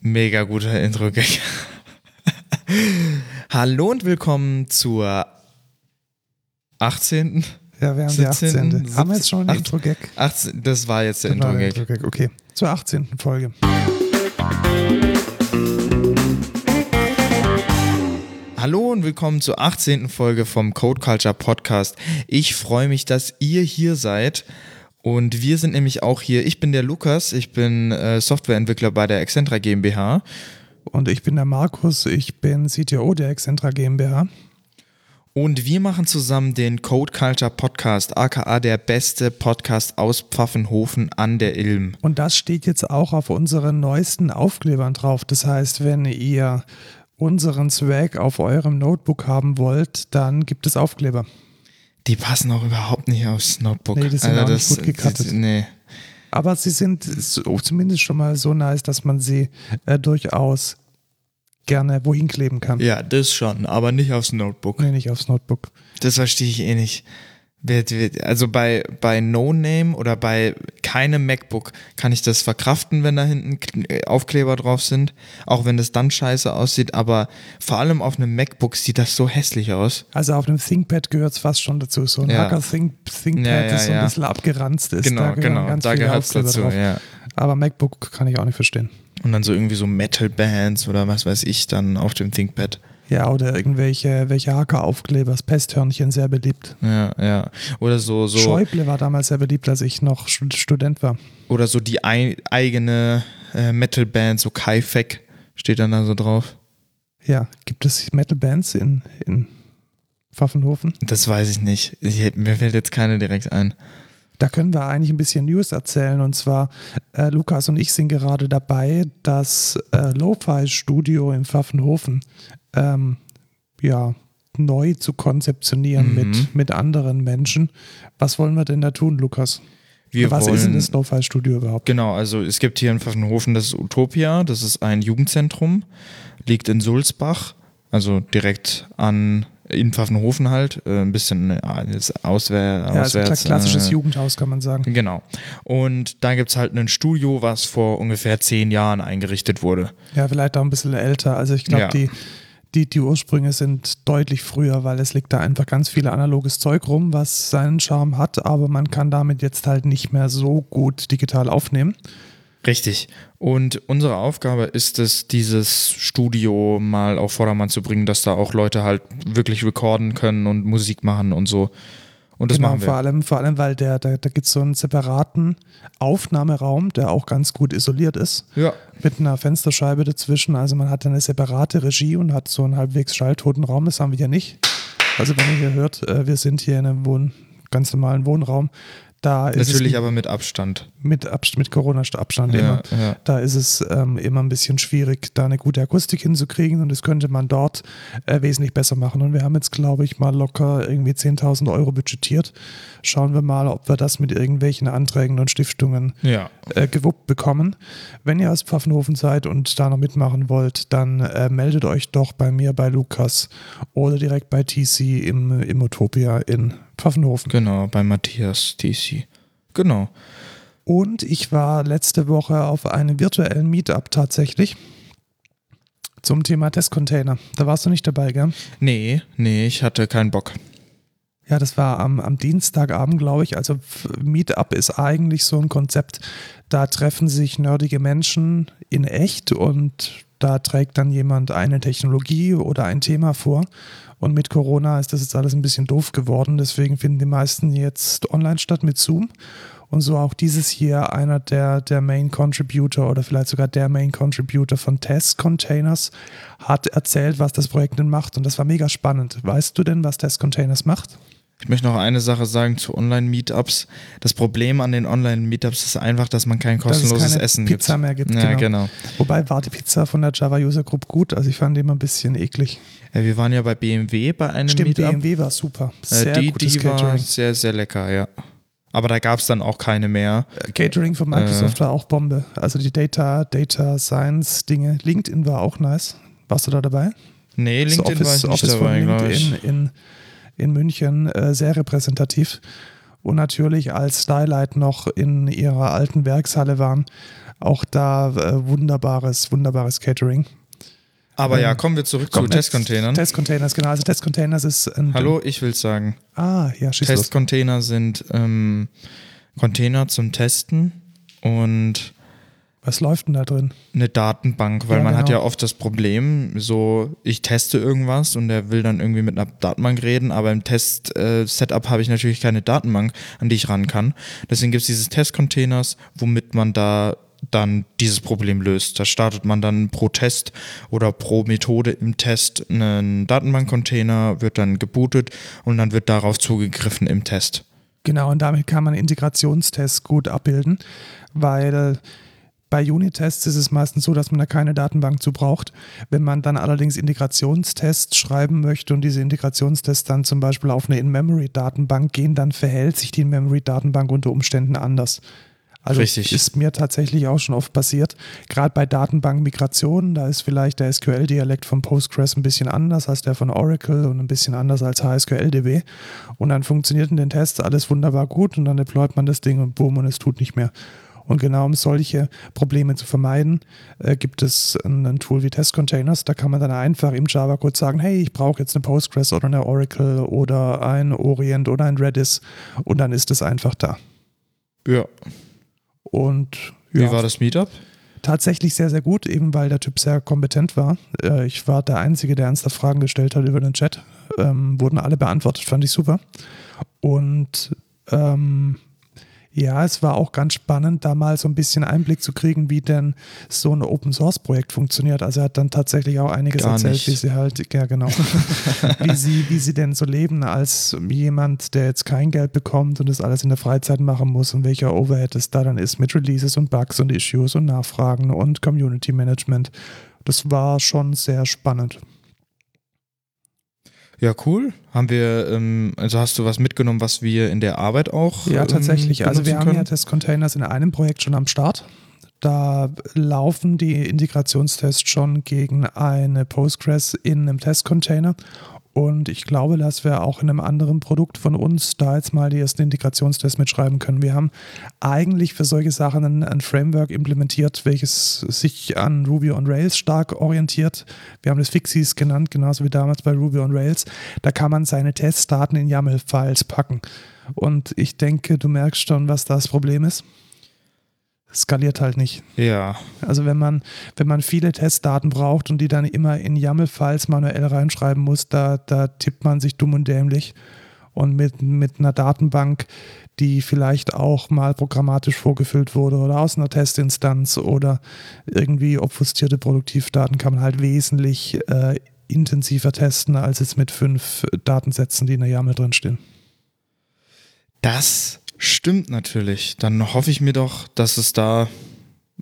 Mega guter Intro-Gag. Hallo und willkommen zur 18. Ja, wir haben 17., die 18. Haben wir jetzt schon einen Intro-Gag? 18. Das war jetzt der der Intro-Gag. Intro-Gag. Okay, zur 18. Folge. Hallo und willkommen zur 18. Folge vom Code Culture Podcast. Ich freue mich, dass ihr hier seid. Und wir sind nämlich auch hier. Ich bin der Lukas, ich bin äh, Softwareentwickler bei der Excentra GmbH. Und ich bin der Markus, ich bin CTO der Excentra GmbH. Und wir machen zusammen den Code Culture Podcast, aka der beste Podcast aus Pfaffenhofen an der Ilm. Und das steht jetzt auch auf unseren neuesten Aufklebern drauf. Das heißt, wenn ihr unseren Swag auf eurem Notebook haben wollt, dann gibt es Aufkleber. Die passen auch überhaupt nicht aufs Notebook. Nee, die sind auch nicht gut gecuttet. die- Nee. Aber sie sind so, zumindest schon mal so nice, dass man sie äh, durchaus gerne wohin kleben kann. Ja, das schon, aber nicht aufs Notebook. Nee, nicht aufs Notebook. Das verstehe ich eh nicht. Also bei, bei No Name oder bei keinem MacBook kann ich das verkraften, wenn da hinten K- Aufkleber drauf sind, auch wenn das dann scheiße aussieht, aber vor allem auf einem MacBook sieht das so hässlich aus. Also auf einem ThinkPad gehört es fast schon dazu. So ein Ja. Hacker Think, ThinkPad, Ja, ja, das so ein bisschen abgeranzt ist. Genau, da genau, ganz da gehört es dazu. Aber MacBook kann ich auch nicht verstehen. Und dann so irgendwie so Metal-Bands oder was weiß ich dann auf dem ThinkPad. Ja, oder irgendwelche welche Hacker-Aufkleber, das Pesthörnchen sehr beliebt. Ja, ja. Oder so, so. Schäuble war damals sehr beliebt, als ich noch Stu- Student war. Oder so die ei eigene äh, Metal-Band, so Kaifek steht dann da so drauf. Ja, gibt es Metal-Bands in, in Pfaffenhofen? Das weiß ich nicht. Ich, mir fällt jetzt keine direkt ein. Da können wir eigentlich ein bisschen News erzählen. Und zwar, äh, Lukas und ich sind gerade dabei, das äh, Lo-Fi-Studio in Pfaffenhofen ähm, ja, neu zu konzeptionieren Mhm. mit, mit anderen Menschen. Was wollen wir denn da tun, Lukas? Wir Was wollen, ist denn das Lo-Fi-Studio überhaupt? Genau, also es gibt hier in Pfaffenhofen das Utopia, das ist ein Jugendzentrum, liegt in Sulzbach, also direkt an in Pfaffenhofen halt, äh, ein bisschen äh, auswär, Ja, also auswärts. klassisches äh, Jugendhaus, kann man sagen. Genau. Und da gibt es halt ein Studio, was vor ungefähr zehn Jahren eingerichtet wurde. Ja, vielleicht auch ein bisschen älter. Also ich glaube, Ja. die, die, die Ursprünge sind deutlich früher, weil es liegt da einfach ganz viel analoges Zeug rum, was seinen Charme hat, aber man kann damit jetzt halt nicht mehr so gut digital aufnehmen. Richtig. Und unsere Aufgabe ist es, dieses Studio mal auf Vordermann zu bringen, dass da auch Leute halt wirklich recorden können und Musik machen und so. Und das genau, machen wir. vor allem, vor allem, weil der, der, da gibt es so einen separaten Aufnahmeraum, der auch ganz gut isoliert ist, Ja. mit einer Fensterscheibe dazwischen. Also man hat eine separate Regie und hat so einen halbwegs schalltoten Raum, das haben wir ja nicht. Also wenn ihr hier hört, äh, wir sind hier in einem Wohn ganz normalen Wohnraum. Da ist Natürlich es aber mit Abstand. mit, mit Corona-Abstand Ja, immer. ja. Da ist es ähm, immer ein bisschen schwierig, da eine gute Akustik hinzukriegen und das könnte man dort äh, wesentlich besser machen. Und wir haben jetzt, glaube ich, mal locker irgendwie 10.000 Euro budgetiert. Schauen wir mal, ob wir das mit irgendwelchen Anträgen und Stiftungen Ja. äh, gewuppt bekommen. Wenn ihr aus Pfaffenhofen seid und da noch mitmachen wollt, dann äh, meldet euch doch bei mir, bei Lukas oder direkt bei TC im, im Utopia in Pfaffenhofen. Genau, bei Matthias TC. Genau. Und ich war letzte Woche auf einem virtuellen Meetup tatsächlich zum Thema Testcontainer. Da warst du nicht dabei, gell? Nee, nee, ich hatte keinen Bock. Ja, das war am, am Dienstagabend, glaube ich. Also Meetup ist eigentlich so ein Konzept, da treffen sich nerdige Menschen in echt und da trägt dann jemand eine Technologie oder ein Thema vor. Und mit Corona ist das jetzt alles ein bisschen doof geworden. Deswegen finden die meisten jetzt online statt mit Zoom. Und so auch dieses hier einer der, der Main Contributor oder vielleicht sogar der Main Contributor von Test Containers hat erzählt, was das Projekt denn macht. Und das war mega spannend. Weißt du denn, was Test Containers macht? Ich möchte noch eine Sache sagen zu Online-Meetups. Das Problem an den Online-Meetups ist einfach, dass man kein kostenloses keine Essen Pizza gibt. mehr gibt, Ja, genau. genau. Wobei war die Pizza von der Java User Group gut. Also ich fand die immer ein bisschen eklig. Ja, wir waren ja bei BMW bei einem Stimmt, Meetup. BMW war super. Äh, Sehr die gutes die war Catering. sehr, sehr lecker, ja. Aber da gab es dann auch keine mehr. Äh, Catering von Microsoft Äh. war auch Bombe. Also die Data, Data Science Dinge. LinkedIn war auch nice. Warst du da dabei? Nee, Das LinkedIn war Office, ich nicht Office dabei, von glaube ich. LinkedIn in, in München äh, sehr repräsentativ. Und natürlich, als Stylight noch in ihrer alten Werkshalle waren, auch da äh, wunderbares, wunderbares Catering. Aber ja, kommen wir zurück zu Testcontainern. Testcontainers, genau. Also Testcontainers ist ein. Hallo, ich will sagen. Ah, ja, schieß. Testcontainer sind ähm, Container zum Testen und Was läuft denn da drin? eine Datenbank, weil Ja, man hat genau. ja oft das Problem, so ich teste irgendwas und der will dann irgendwie mit einer Datenbank reden, aber im Test-Setup habe ich natürlich keine Datenbank, an die ich ran kann. Deswegen gibt es dieses Testcontainers, womit man da dann dieses Problem löst. Da startet man dann pro Test oder pro Methode im Test einen Datenbankcontainer, wird dann gebootet und dann wird darauf zugegriffen im Test. Genau, und damit kann man Integrationstests gut abbilden, weil bei Unit-Tests ist es meistens so, dass man da keine Datenbank zu braucht. Wenn man dann allerdings Integrationstests schreiben möchte und diese Integrationstests dann zum Beispiel auf eine In-Memory-Datenbank gehen, dann verhält sich die In-Memory-Datenbank unter Umständen anders. Also Richtig. ist mir tatsächlich auch schon oft passiert. Gerade bei Datenbankmigrationen, da ist vielleicht der SQL-Dialekt von Postgres ein bisschen anders als der von Oracle und ein bisschen anders als HSQL-DB. Und dann funktioniert in den Tests alles wunderbar gut und dann deployt man das Ding und boom und es tut nicht mehr. Und genau um solche Probleme zu vermeiden, äh, gibt es ein, ein Tool wie Test Containers. Da kann man dann einfach im Java-Code sagen, hey, ich brauche jetzt eine Postgres oder eine Oracle oder ein Orient oder ein Redis und dann ist es einfach da. Ja. Und Wie ja, war das Meetup? tatsächlich sehr, sehr gut, eben weil der Typ sehr kompetent war. Äh, ich war der Einzige, der ernsthaft Fragen gestellt hat über den Chat. Ähm, wurden alle beantwortet, fand ich super. Und ähm, ja, es war auch ganz spannend, da mal so ein bisschen Einblick zu kriegen, wie denn so ein Open Source Projekt funktioniert. Also er hat dann tatsächlich auch einiges Gar erzählt, nicht. wie sie halt, ja genau, wie sie, wie sie denn so leben als jemand, der jetzt kein Geld bekommt und das alles in der Freizeit machen muss und welcher Overhead es da dann ist mit Releases und Bugs und Issues und Nachfragen und Community Management. Das war schon sehr spannend. Ja, cool. Haben wir, ähm, also hast du was mitgenommen, was wir in der Arbeit auch Ja, ähm, tatsächlich. Also wir haben ja können? Testcontainers in einem Projekt schon am Start. Da laufen die Integrationstests schon gegen eine Postgres in einem Testcontainer. Und ich glaube, dass wir auch in einem anderen Produkt von uns da jetzt mal die ersten Integrationstests mitschreiben können. Wir haben eigentlich für solche Sachen ein, ein Framework implementiert, welches sich an Ruby on Rails stark orientiert. Wir haben das Fixies genannt, genauso wie damals bei Ruby on Rails. Da kann man seine Testdaten in YAML-Files packen. Und ich denke, du merkst schon, was das Problem ist. Skaliert halt nicht. Ja, Also wenn man, wenn man viele Testdaten braucht und die dann immer in YAML-Files manuell reinschreiben muss, da, da tippt man sich dumm und dämlich. Und mit, mit einer Datenbank, die vielleicht auch mal programmatisch vorgefüllt wurde oder aus einer Testinstanz oder irgendwie obfustierte Produktivdaten, kann man halt wesentlich äh, intensiver testen, als jetzt mit fünf Datensätzen, die in der YAML drinstehen. das stimmt natürlich. Dann hoffe ich mir doch, dass es da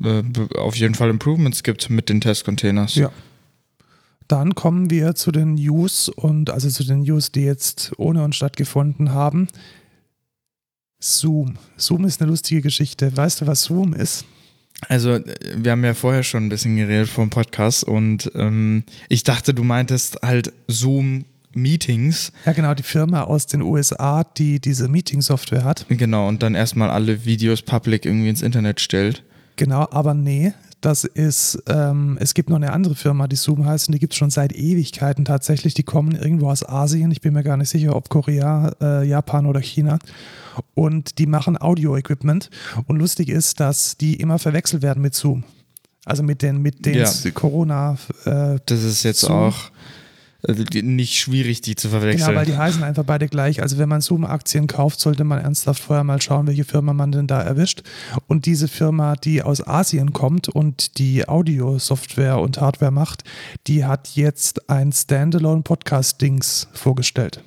äh, auf jeden Fall Improvements gibt mit den Testcontainers. Ja. Dann kommen wir zu den News und also zu den News, die jetzt ohne uns stattgefunden haben. Zoom. Zoom ist eine lustige Geschichte. Weißt du, was Zoom ist? Also, äh, wir haben ja vorher schon ein bisschen geredet vom Podcast und ähm, ich dachte, du meintest halt Zoom-Meetings. Ja, genau, die Firma aus den USA, die diese Meeting-Software hat. Genau, und dann erstmal alle Videos public irgendwie ins Internet stellt. Genau, aber nee, das ist, ähm, es gibt noch eine andere Firma, die Zoom heißt, und die gibt es schon seit Ewigkeiten tatsächlich. Die kommen irgendwo aus Asien, ich bin mir gar nicht sicher, ob Korea, äh, Japan oder China. Und die machen Audio-Equipment. Und lustig ist, dass die immer verwechselt werden mit Zoom. Also mit den, mit den Ja. Corona, äh, Das ist jetzt Zoom. auch also nicht schwierig, die zu verwechseln. Genau, weil die heißen einfach beide gleich. Also wenn man Zoom-Aktien kauft, sollte man ernsthaft vorher mal schauen, welche Firma man denn da erwischt. Und diese Firma, die aus Asien kommt und die Audio-Software und Hardware macht, die hat jetzt ein Standalone-Podcast-Dings vorgestellt.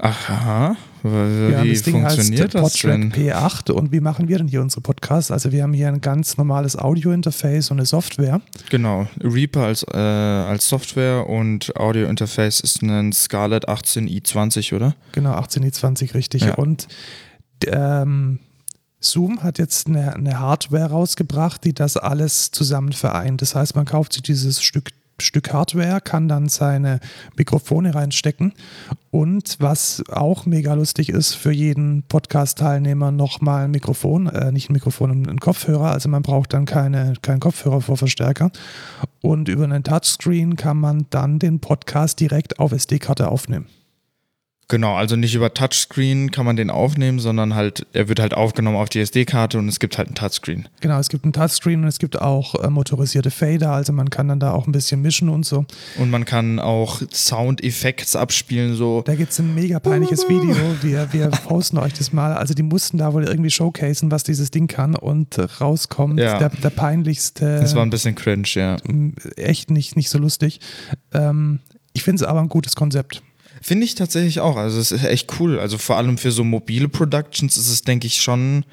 Aha, wie Ja, das Ding heißt funktioniert das Podtrack denn? P8. Und wie machen wir denn hier unsere Podcasts? Also wir haben hier ein ganz normales Audio-Interface und eine Software. Genau, Reaper als, äh, als Software und Audio-Interface ist ein Scarlett 18i20, oder? Genau, 18i20 richtig. Ja. Und ähm, Zoom hat jetzt eine, eine Hardware rausgebracht, die das alles zusammen vereint. Das heißt, man kauft sich dieses Stück Stück Hardware, kann dann seine Mikrofone reinstecken. Und was auch mega lustig ist für jeden Podcast-Teilnehmer nochmal ein Mikrofon, äh, nicht ein Mikrofon, ein Kopfhörer, also man braucht dann keine, keinen Kopfhörer vor Verstärker. Und über einen Touchscreen kann man dann den Podcast direkt auf SD-Karte aufnehmen. Genau, also nicht über Touchscreen kann man den aufnehmen, sondern halt, er wird halt aufgenommen auf die SD-Karte und es gibt halt einen Touchscreen. Genau, es gibt einen Touchscreen und es gibt auch äh, motorisierte Fader, also man kann dann da auch ein bisschen mischen und so. Und man kann auch Soundeffekte abspielen, so. Da gibt es ein mega peinliches Video, wir, wir posten euch das mal. Also die mussten da wohl irgendwie showcasen, was dieses Ding kann und rauskommt Ja. der, der peinlichste. Das war ein bisschen cringe, ja. echt nicht, nicht so lustig. Ähm, ich finde es aber ein gutes Konzept. Finde ich tatsächlich auch. Also es ist echt cool. Also vor allem für so mobile Productions ist es, denke ich, schon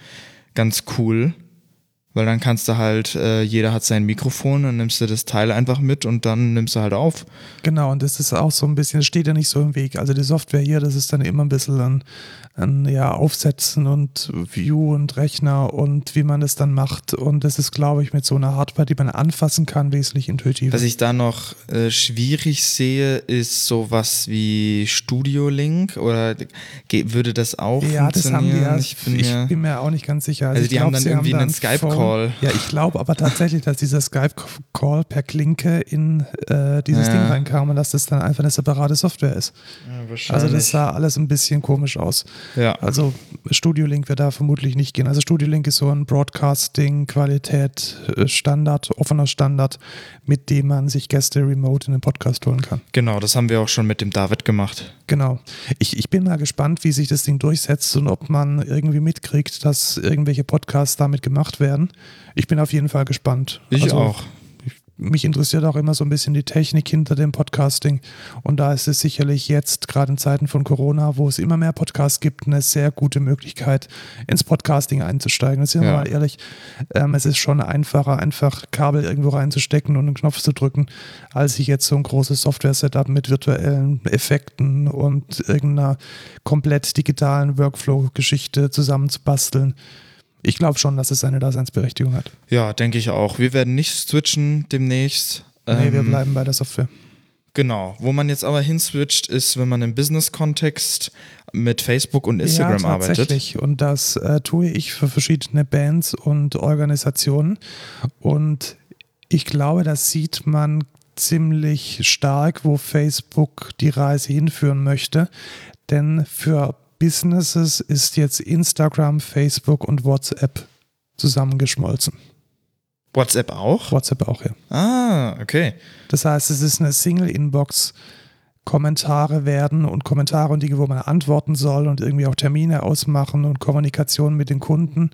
ganz cool. Weil dann kannst du halt, äh, jeder hat sein Mikrofon, dann nimmst du das Teil einfach mit und dann nimmst du halt auf. Genau, und das ist auch so ein bisschen, steht ja nicht so im Weg. Also die Software hier, das ist dann immer ein bisschen an, an ja, Aufsetzen und View und Rechner und wie man das dann macht. Und das ist, glaube ich, mit so einer Hardware, die man anfassen kann, wesentlich intuitiver. Was ich da noch äh, schwierig sehe, ist sowas wie Studio Link oder würde das auch ja, das haben die ja. ich bin ich mir, bin mir auch nicht ganz sicher. Also ich die haben glaub, dann sie irgendwie da einen ein Skype-Call. Ja, ich glaube aber tatsächlich, dass dieser Skype-Call per Klinke in äh, dieses Ja. Ding reinkam und dass das dann einfach eine separate Software ist. Also das sah alles ein bisschen komisch aus. Ja. Also Studio Link wird da vermutlich nicht gehen. Also Studio Link ist so ein Broadcasting, Qualität, äh, Standard, offener Standard, mit dem man sich Gäste remote in den Podcast holen kann. Genau, das haben wir auch schon mit dem David gemacht. Genau. Ich, ich bin mal gespannt, wie sich das Ding durchsetzt und ob man irgendwie mitkriegt, dass irgendwelche Podcasts damit gemacht werden. Ich bin auf jeden Fall gespannt. Ich Also, auch. Mich interessiert auch immer so ein bisschen die Technik hinter dem Podcasting. Und da ist es sicherlich jetzt, gerade in Zeiten von Corona, wo es immer mehr Podcasts gibt, eine sehr gute Möglichkeit, ins Podcasting einzusteigen. Sind wir Ja. mal ehrlich, ähm, es ist schon einfacher, einfach Kabel irgendwo reinzustecken und einen Knopf zu drücken, als sich jetzt so ein großes Software-Setup mit virtuellen Effekten und irgendeiner komplett digitalen Workflow-Geschichte zusammenzubasteln. Ich glaube schon, dass es seine Daseinsberechtigung hat. Ja, denke ich auch. Wir werden nicht switchen demnächst. Nee, wir Ähm, bleiben bei der Software. Genau. Wo man jetzt aber hinswitcht, ist, wenn man im Business-Kontext mit Facebook und Instagram ja, arbeitet. tatsächlich. Und das äh, tue ich für verschiedene Bands und Organisationen. Und ich glaube, das sieht man ziemlich stark, wo Facebook die Reise hinführen möchte. Denn für Businesses ist jetzt Instagram, Facebook und WhatsApp zusammengeschmolzen. WhatsApp auch? WhatsApp auch, ja. Ah, okay. Das heißt, es ist eine Single-Inbox. Kommentare werden und Kommentare und Dinge, wo man antworten soll und irgendwie auch Termine ausmachen und Kommunikation mit den Kunden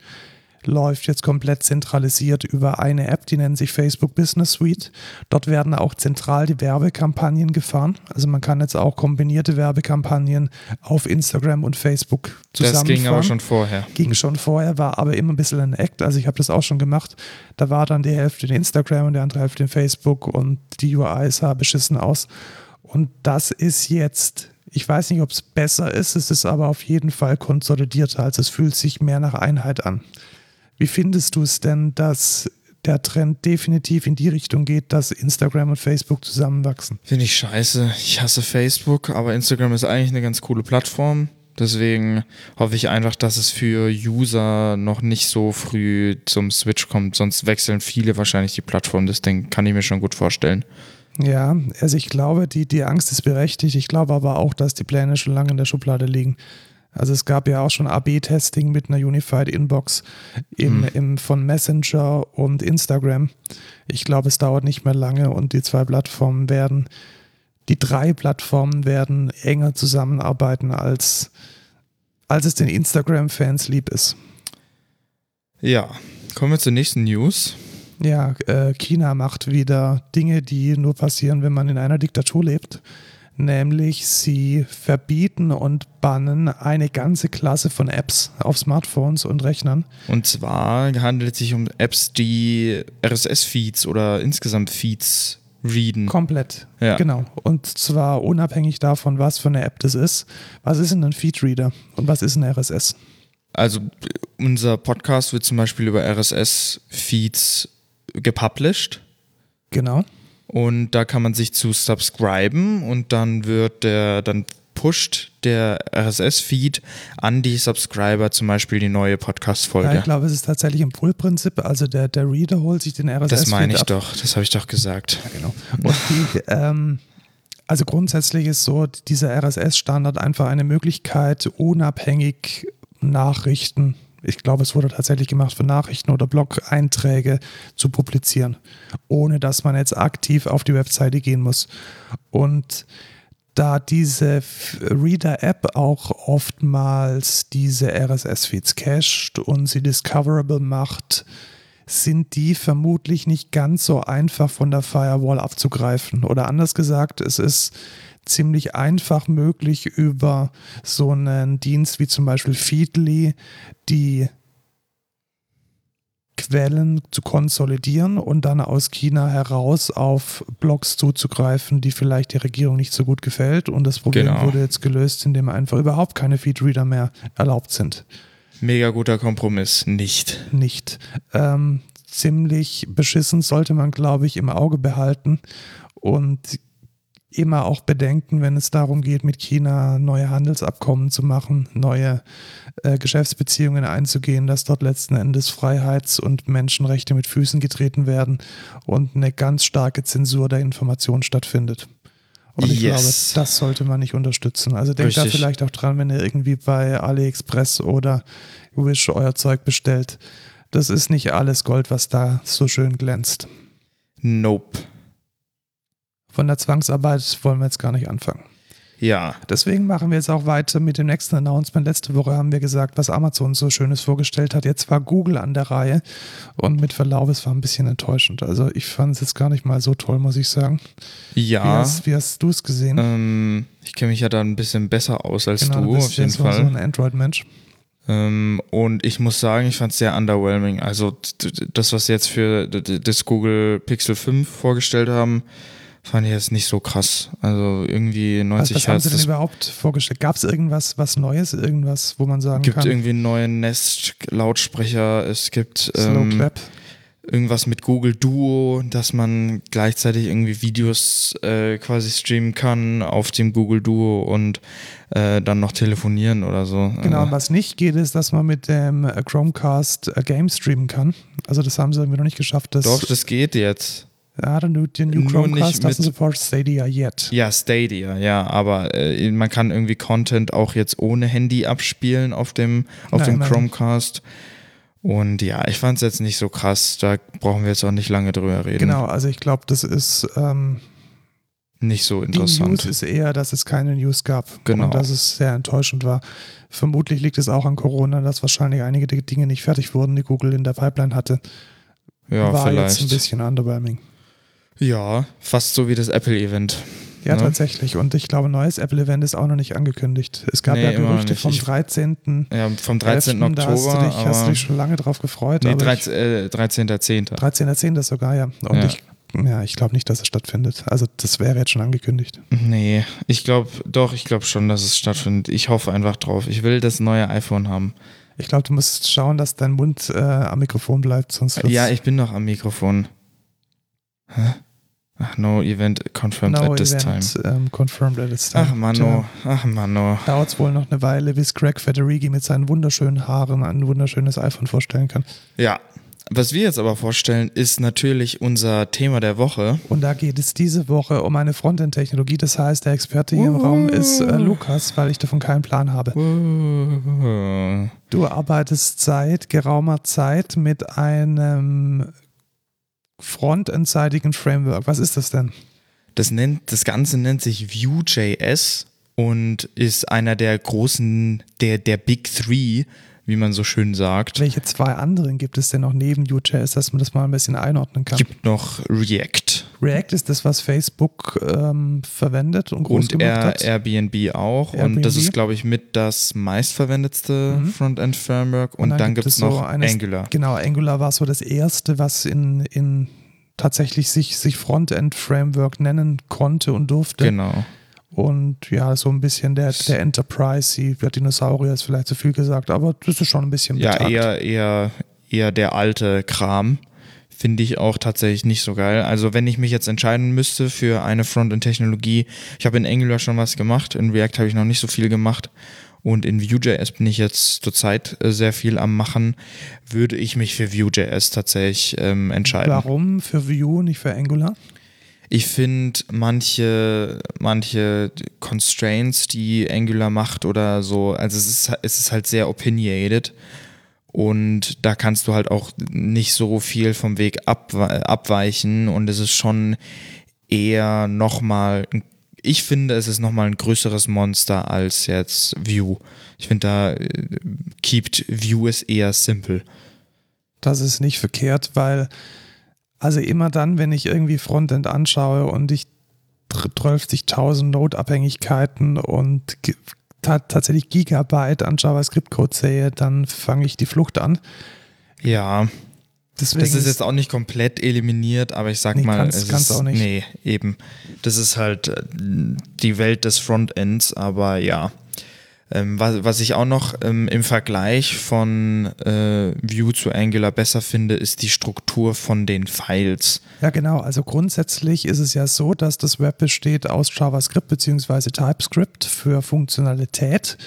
läuft jetzt komplett zentralisiert über eine App, die nennt sich Facebook Business Suite. Dort werden auch zentral die Werbekampagnen gefahren. Also man kann jetzt auch kombinierte Werbekampagnen auf Instagram und Facebook zusammenfahren. Das ging aber schon vorher. Ging schon vorher, war aber immer ein bisschen ein Act. Also ich habe das auch schon gemacht. Da war dann die Hälfte in Instagram und die andere Hälfte in Facebook und die UI sah beschissen aus. Und das ist jetzt, ich weiß nicht, ob es besser ist, es ist aber auf jeden Fall konsolidierter. Also es fühlt sich mehr nach Einheit an. Wie findest du es denn, dass der Trend definitiv in die Richtung geht, dass Instagram und Facebook zusammenwachsen? Finde ich scheiße. Ich hasse Facebook, aber Instagram ist eigentlich eine ganz coole Plattform. Deswegen hoffe ich einfach, dass es für User noch nicht so früh zum Switch kommt. Sonst wechseln viele wahrscheinlich die Plattform. Das Ding kann ich mir schon gut vorstellen. Ja, also ich glaube, die, die Angst ist berechtigt. Ich glaube aber auch, dass die Pläne schon lange in der Schublade liegen. Also es gab ja auch schon AB-Testing mit einer Unified Inbox im, Mhm. im, von Messenger und Instagram. Ich glaube, es dauert nicht mehr lange und die zwei Plattformen werden, die drei Plattformen werden enger zusammenarbeiten, als, als es den Instagram-Fans lieb ist. Ja, kommen wir zur nächsten News. Ja, äh, China macht wieder Dinge, die nur passieren, wenn man in einer Diktatur lebt. Nämlich sie verbieten und bannen eine ganze Klasse von Apps auf Smartphones und Rechnern. Und zwar handelt es sich um Apps, die RSS-Feeds oder insgesamt Feeds readen. Komplett. Ja. Genau. Und zwar unabhängig davon, was für eine App das ist. Was ist denn ein Feedreader und was ist ein RSS? Also unser Podcast wird zum Beispiel über RSS-Feeds gepublished. Genau. Und da kann man sich zu subscriben und dann wird der, dann pusht der RSS-Feed an die Subscriber zum Beispiel die neue Podcast-Folge. Ja, ich glaube, es ist tatsächlich im Pull-Prinzip. Also der, der Reader holt sich den RSS-Feed das meine ich ab. doch, das habe ich doch gesagt. Ja, genau. Und die, ähm, also grundsätzlich ist so dieser RSS-Standard einfach eine Möglichkeit, unabhängig Nachrichten, ich glaube, es wurde tatsächlich gemacht für Nachrichten oder Blog-Einträge zu publizieren, ohne dass man jetzt aktiv auf die Webseite gehen muss. Und da diese Reader-App auch oftmals diese RSS-Feeds cached und sie discoverable macht, sind die vermutlich nicht ganz so einfach von der Firewall abzugreifen. Oder anders gesagt, es ist ziemlich einfach möglich über so einen Dienst wie zum Beispiel Feedly die Quellen zu konsolidieren und dann aus China heraus auf Blogs zuzugreifen, die vielleicht der Regierung nicht so gut gefällt. Und das Problem Genau. wurde jetzt gelöst, indem einfach überhaupt keine Feedreader mehr erlaubt sind. Mega guter Kompromiss, nicht. Nicht. Ähm, ziemlich beschissen sollte man, glaube ich, im Auge behalten und immer auch bedenken, wenn es darum geht, mit China neue Handelsabkommen zu machen, neue äh, Geschäftsbeziehungen einzugehen, dass dort letzten Endes Freiheits- und Menschenrechte mit Füßen getreten werden und eine ganz starke Zensur der Information stattfindet. Und ich Yes. glaube, das sollte man nicht unterstützen. Also denkt da vielleicht auch dran, wenn ihr irgendwie bei AliExpress oder Wish euer Zeug bestellt. Das ist nicht alles Gold, was da so schön glänzt. Nope. Von der Zwangsarbeit wollen wir jetzt gar nicht anfangen. Ja, Deswegen machen wir jetzt auch weiter mit dem nächsten Announcement. Letzte Woche haben wir gesagt, was Amazon so Schönes vorgestellt hat. Jetzt war Google an der Reihe und mit Verlaub, es war ein bisschen enttäuschend. Also ich fand es jetzt gar nicht mal so toll, muss ich sagen. Ja. hast, wie hast du es gesehen? Ähm, ich kenne mich ja da ein bisschen besser aus als Genau, du, bist auf jeden Fall. so ein Android-Mensch. Ähm, und ich muss sagen, ich fand es sehr underwhelming. Also das, was sie jetzt für das Google Pixel 5 vorgestellt haben, fand ich jetzt nicht so krass. Also irgendwie Was, 90 was haben sie denn überhaupt vorgestellt? Gab es irgendwas was Neues, irgendwas, wo man sagen gibt kann, irgendwie einen neuen Nest-Lautsprecher. Es gibt ähm, irgendwas mit Google Duo, dass man gleichzeitig irgendwie Videos äh, quasi streamen kann auf dem Google Duo und äh, dann noch telefonieren oder so. Genau, Also, was nicht geht, ist, dass man mit dem äh, Chromecast äh, Game streamen kann. Also das haben sie irgendwie noch nicht geschafft. Doch, das geht jetzt. Ja, den, New- den New Chromecast doesn't support Stadia yet. Ja, Stadia, ja, aber äh, man kann irgendwie Content auch jetzt ohne Handy abspielen auf dem, auf Na, dem. Chromecast. Und ja, ich fand es jetzt nicht so krass, da brauchen wir jetzt auch nicht lange drüber reden. Genau, also ich glaube, das ist ähm, Nicht so die interessant. News ist eher, dass es keine News gab Genau. und dass es sehr enttäuschend war. Vermutlich liegt es auch an Corona, dass wahrscheinlich einige der Dinge nicht fertig wurden, die Google in der Pipeline hatte. ja, war jetzt ein vielleicht. bisschen underwhelming. Ja, fast so wie das Apple-Event. Ja, Ne? tatsächlich. Und ich glaube, ein neues Apple-Event ist auch noch nicht angekündigt. Es gab Nee, ja Gerüchte vom Ich- 13. Ja, vom 13. 11., Da hast du, Oktober. dich, hast du dich schon lange drauf gefreut. nee, aber 13, äh, 13.10. 13.10. sogar, ja. Und Ja. ich, ja, ich glaube nicht, dass es stattfindet. Also das wäre jetzt schon angekündigt. Nee, ich glaube, doch, ich glaube schon, dass es stattfindet. Ich hoffe einfach drauf. Ich will das neue iPhone haben. Ich glaube, du musst schauen, dass dein Mund äh, am Mikrofon bleibt, sonst Ja, ich bin noch am Mikrofon. Hä? Ach, no event confirmed no at this event, time. ähm, confirmed at this time. Ach, Mano, ach, Mano. Dauert es wohl noch eine Weile, bis Greg Federighi mit seinen wunderschönen Haaren ein wunderschönes iPhone vorstellen kann. Ja, was wir jetzt aber vorstellen, ist natürlich unser Thema der Woche. Und da geht es diese Woche um eine Frontend-Technologie. Das heißt, der Experte hier im Uh. Raum ist äh, Lukas, weil ich davon keinen Plan habe. Du arbeitest seit geraumer Zeit mit einem frontendseitigen Framework. Was ist das denn? Das, nennt, das Ganze nennt sich Vue.js und ist einer der großen, der, der Big Three, wie man so schön sagt. Welche zwei anderen gibt es denn noch neben Vue.js, dass man das mal ein bisschen einordnen kann? gibt noch React React ist das, was Facebook ähm, verwendet und groß und gemacht Air, hat. Airbnb auch. Und Airbnb. das ist, glaube ich, mit das meistverwendetste Mhm. Frontend-Framework. Und, dann, gibt es so noch eine- Angular. Genau, Angular war so das erste, was in, in tatsächlich sich, sich Frontend-Framework nennen konnte und durfte. Genau. Und ja, so ein bisschen der, der Enterprise, die- der Dinosaurier ist vielleicht zu viel gesagt, aber das ist schon ein bisschen Ja, betagt. eher, eher, eher der alte Kram. Finde ich auch tatsächlich nicht so geil. Also wenn ich mich jetzt entscheiden müsste für eine Frontend-Technologie, ich habe in Angular schon was gemacht, in React habe ich noch nicht so viel gemacht und in Vue.js bin ich jetzt zurzeit äh, sehr viel am machen, würde ich mich für Vue.js tatsächlich ähm, entscheiden. Warum für Vue, nicht für Angular? Ich finde manche, manche Constraints, die Angular macht oder so, also es ist, es ist halt sehr opinionated und da kannst du halt auch nicht so viel vom Weg abweichen und es ist schon eher nochmal, ich finde, es ist nochmal ein größeres Monster als jetzt View. Ich finde, da äh, keept View ist eher simple. Das ist nicht verkehrt, weil also immer dann, wenn ich irgendwie Frontend anschaue und ich 12.000 Node-Abhängigkeiten und tatsächlich Gigabyte an JavaScript-Code sehe, dann fange ich die Flucht an. Ja. Deswegen das ist jetzt auch nicht komplett eliminiert, aber ich sag nee, mal, kann's, es kann's ist, auch nicht. nee, eben. Das ist halt äh, die Welt des Frontends, aber ja. Ähm, was, was ich auch noch ähm, im Vergleich von äh, Vue zu Angular besser finde, ist die Struktur von den Files. Ja, genau. Also grundsätzlich ist es ja so, dass das Web besteht aus JavaScript bzw. TypeScript für Funktionalität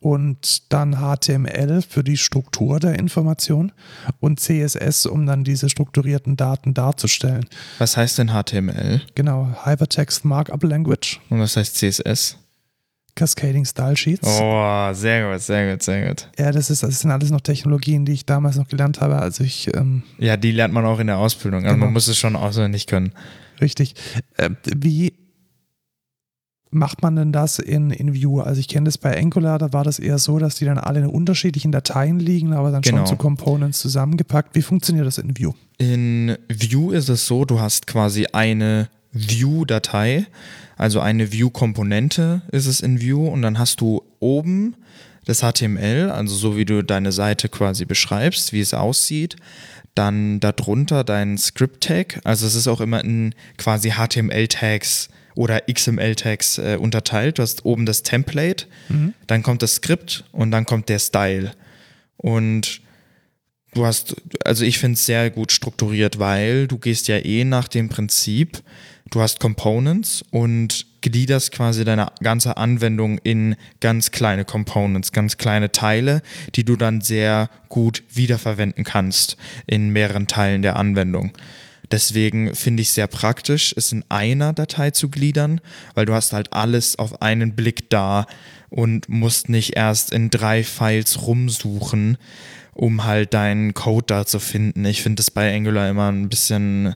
und dann HTML für die Struktur der Information und CSS, um dann diese strukturierten Daten darzustellen. Was heißt denn HTML? Genau, Hypertext Markup Language. Und was heißt CSS? Cascading Style Sheets. Oh, sehr gut, sehr gut, sehr gut. Ja, das, ist, das sind alles noch Technologien, die ich damals noch gelernt habe. Also ich, ähm, ja, die lernt man auch in der Ausbildung. Also genau. man muss es schon auswendig können. Richtig. Äh, wie macht man denn das in, in Vue? Also ich kenne das bei Angular, da war das eher so, dass die dann alle in unterschiedlichen Dateien liegen, aber dann genau. schon zu Components zusammengepackt. Wie funktioniert das in Vue? In Vue ist es so, du hast quasi eine Vue-Datei also eine View-Komponente ist es in View und dann hast du oben das HTML, also so wie du deine Seite quasi beschreibst, wie es aussieht. Dann darunter dein Script-Tag, also es ist auch immer in quasi HTML-Tags oder XML-Tags äh, unterteilt. Du hast oben das Template, mhm. dann kommt das Skript und dann kommt der Style. Und du hast, also ich finde es sehr gut strukturiert, weil du gehst ja eh nach dem Prinzip, du hast Components und gliederst quasi deine ganze Anwendung in ganz kleine Components, ganz kleine Teile, die du dann sehr gut wiederverwenden kannst in mehreren Teilen der Anwendung. Deswegen finde ich sehr praktisch, es in einer Datei zu gliedern, weil du hast halt alles auf einen Blick da und musst nicht erst in drei Files rumsuchen, um halt deinen Code da zu finden. Ich finde das bei Angular immer ein bisschen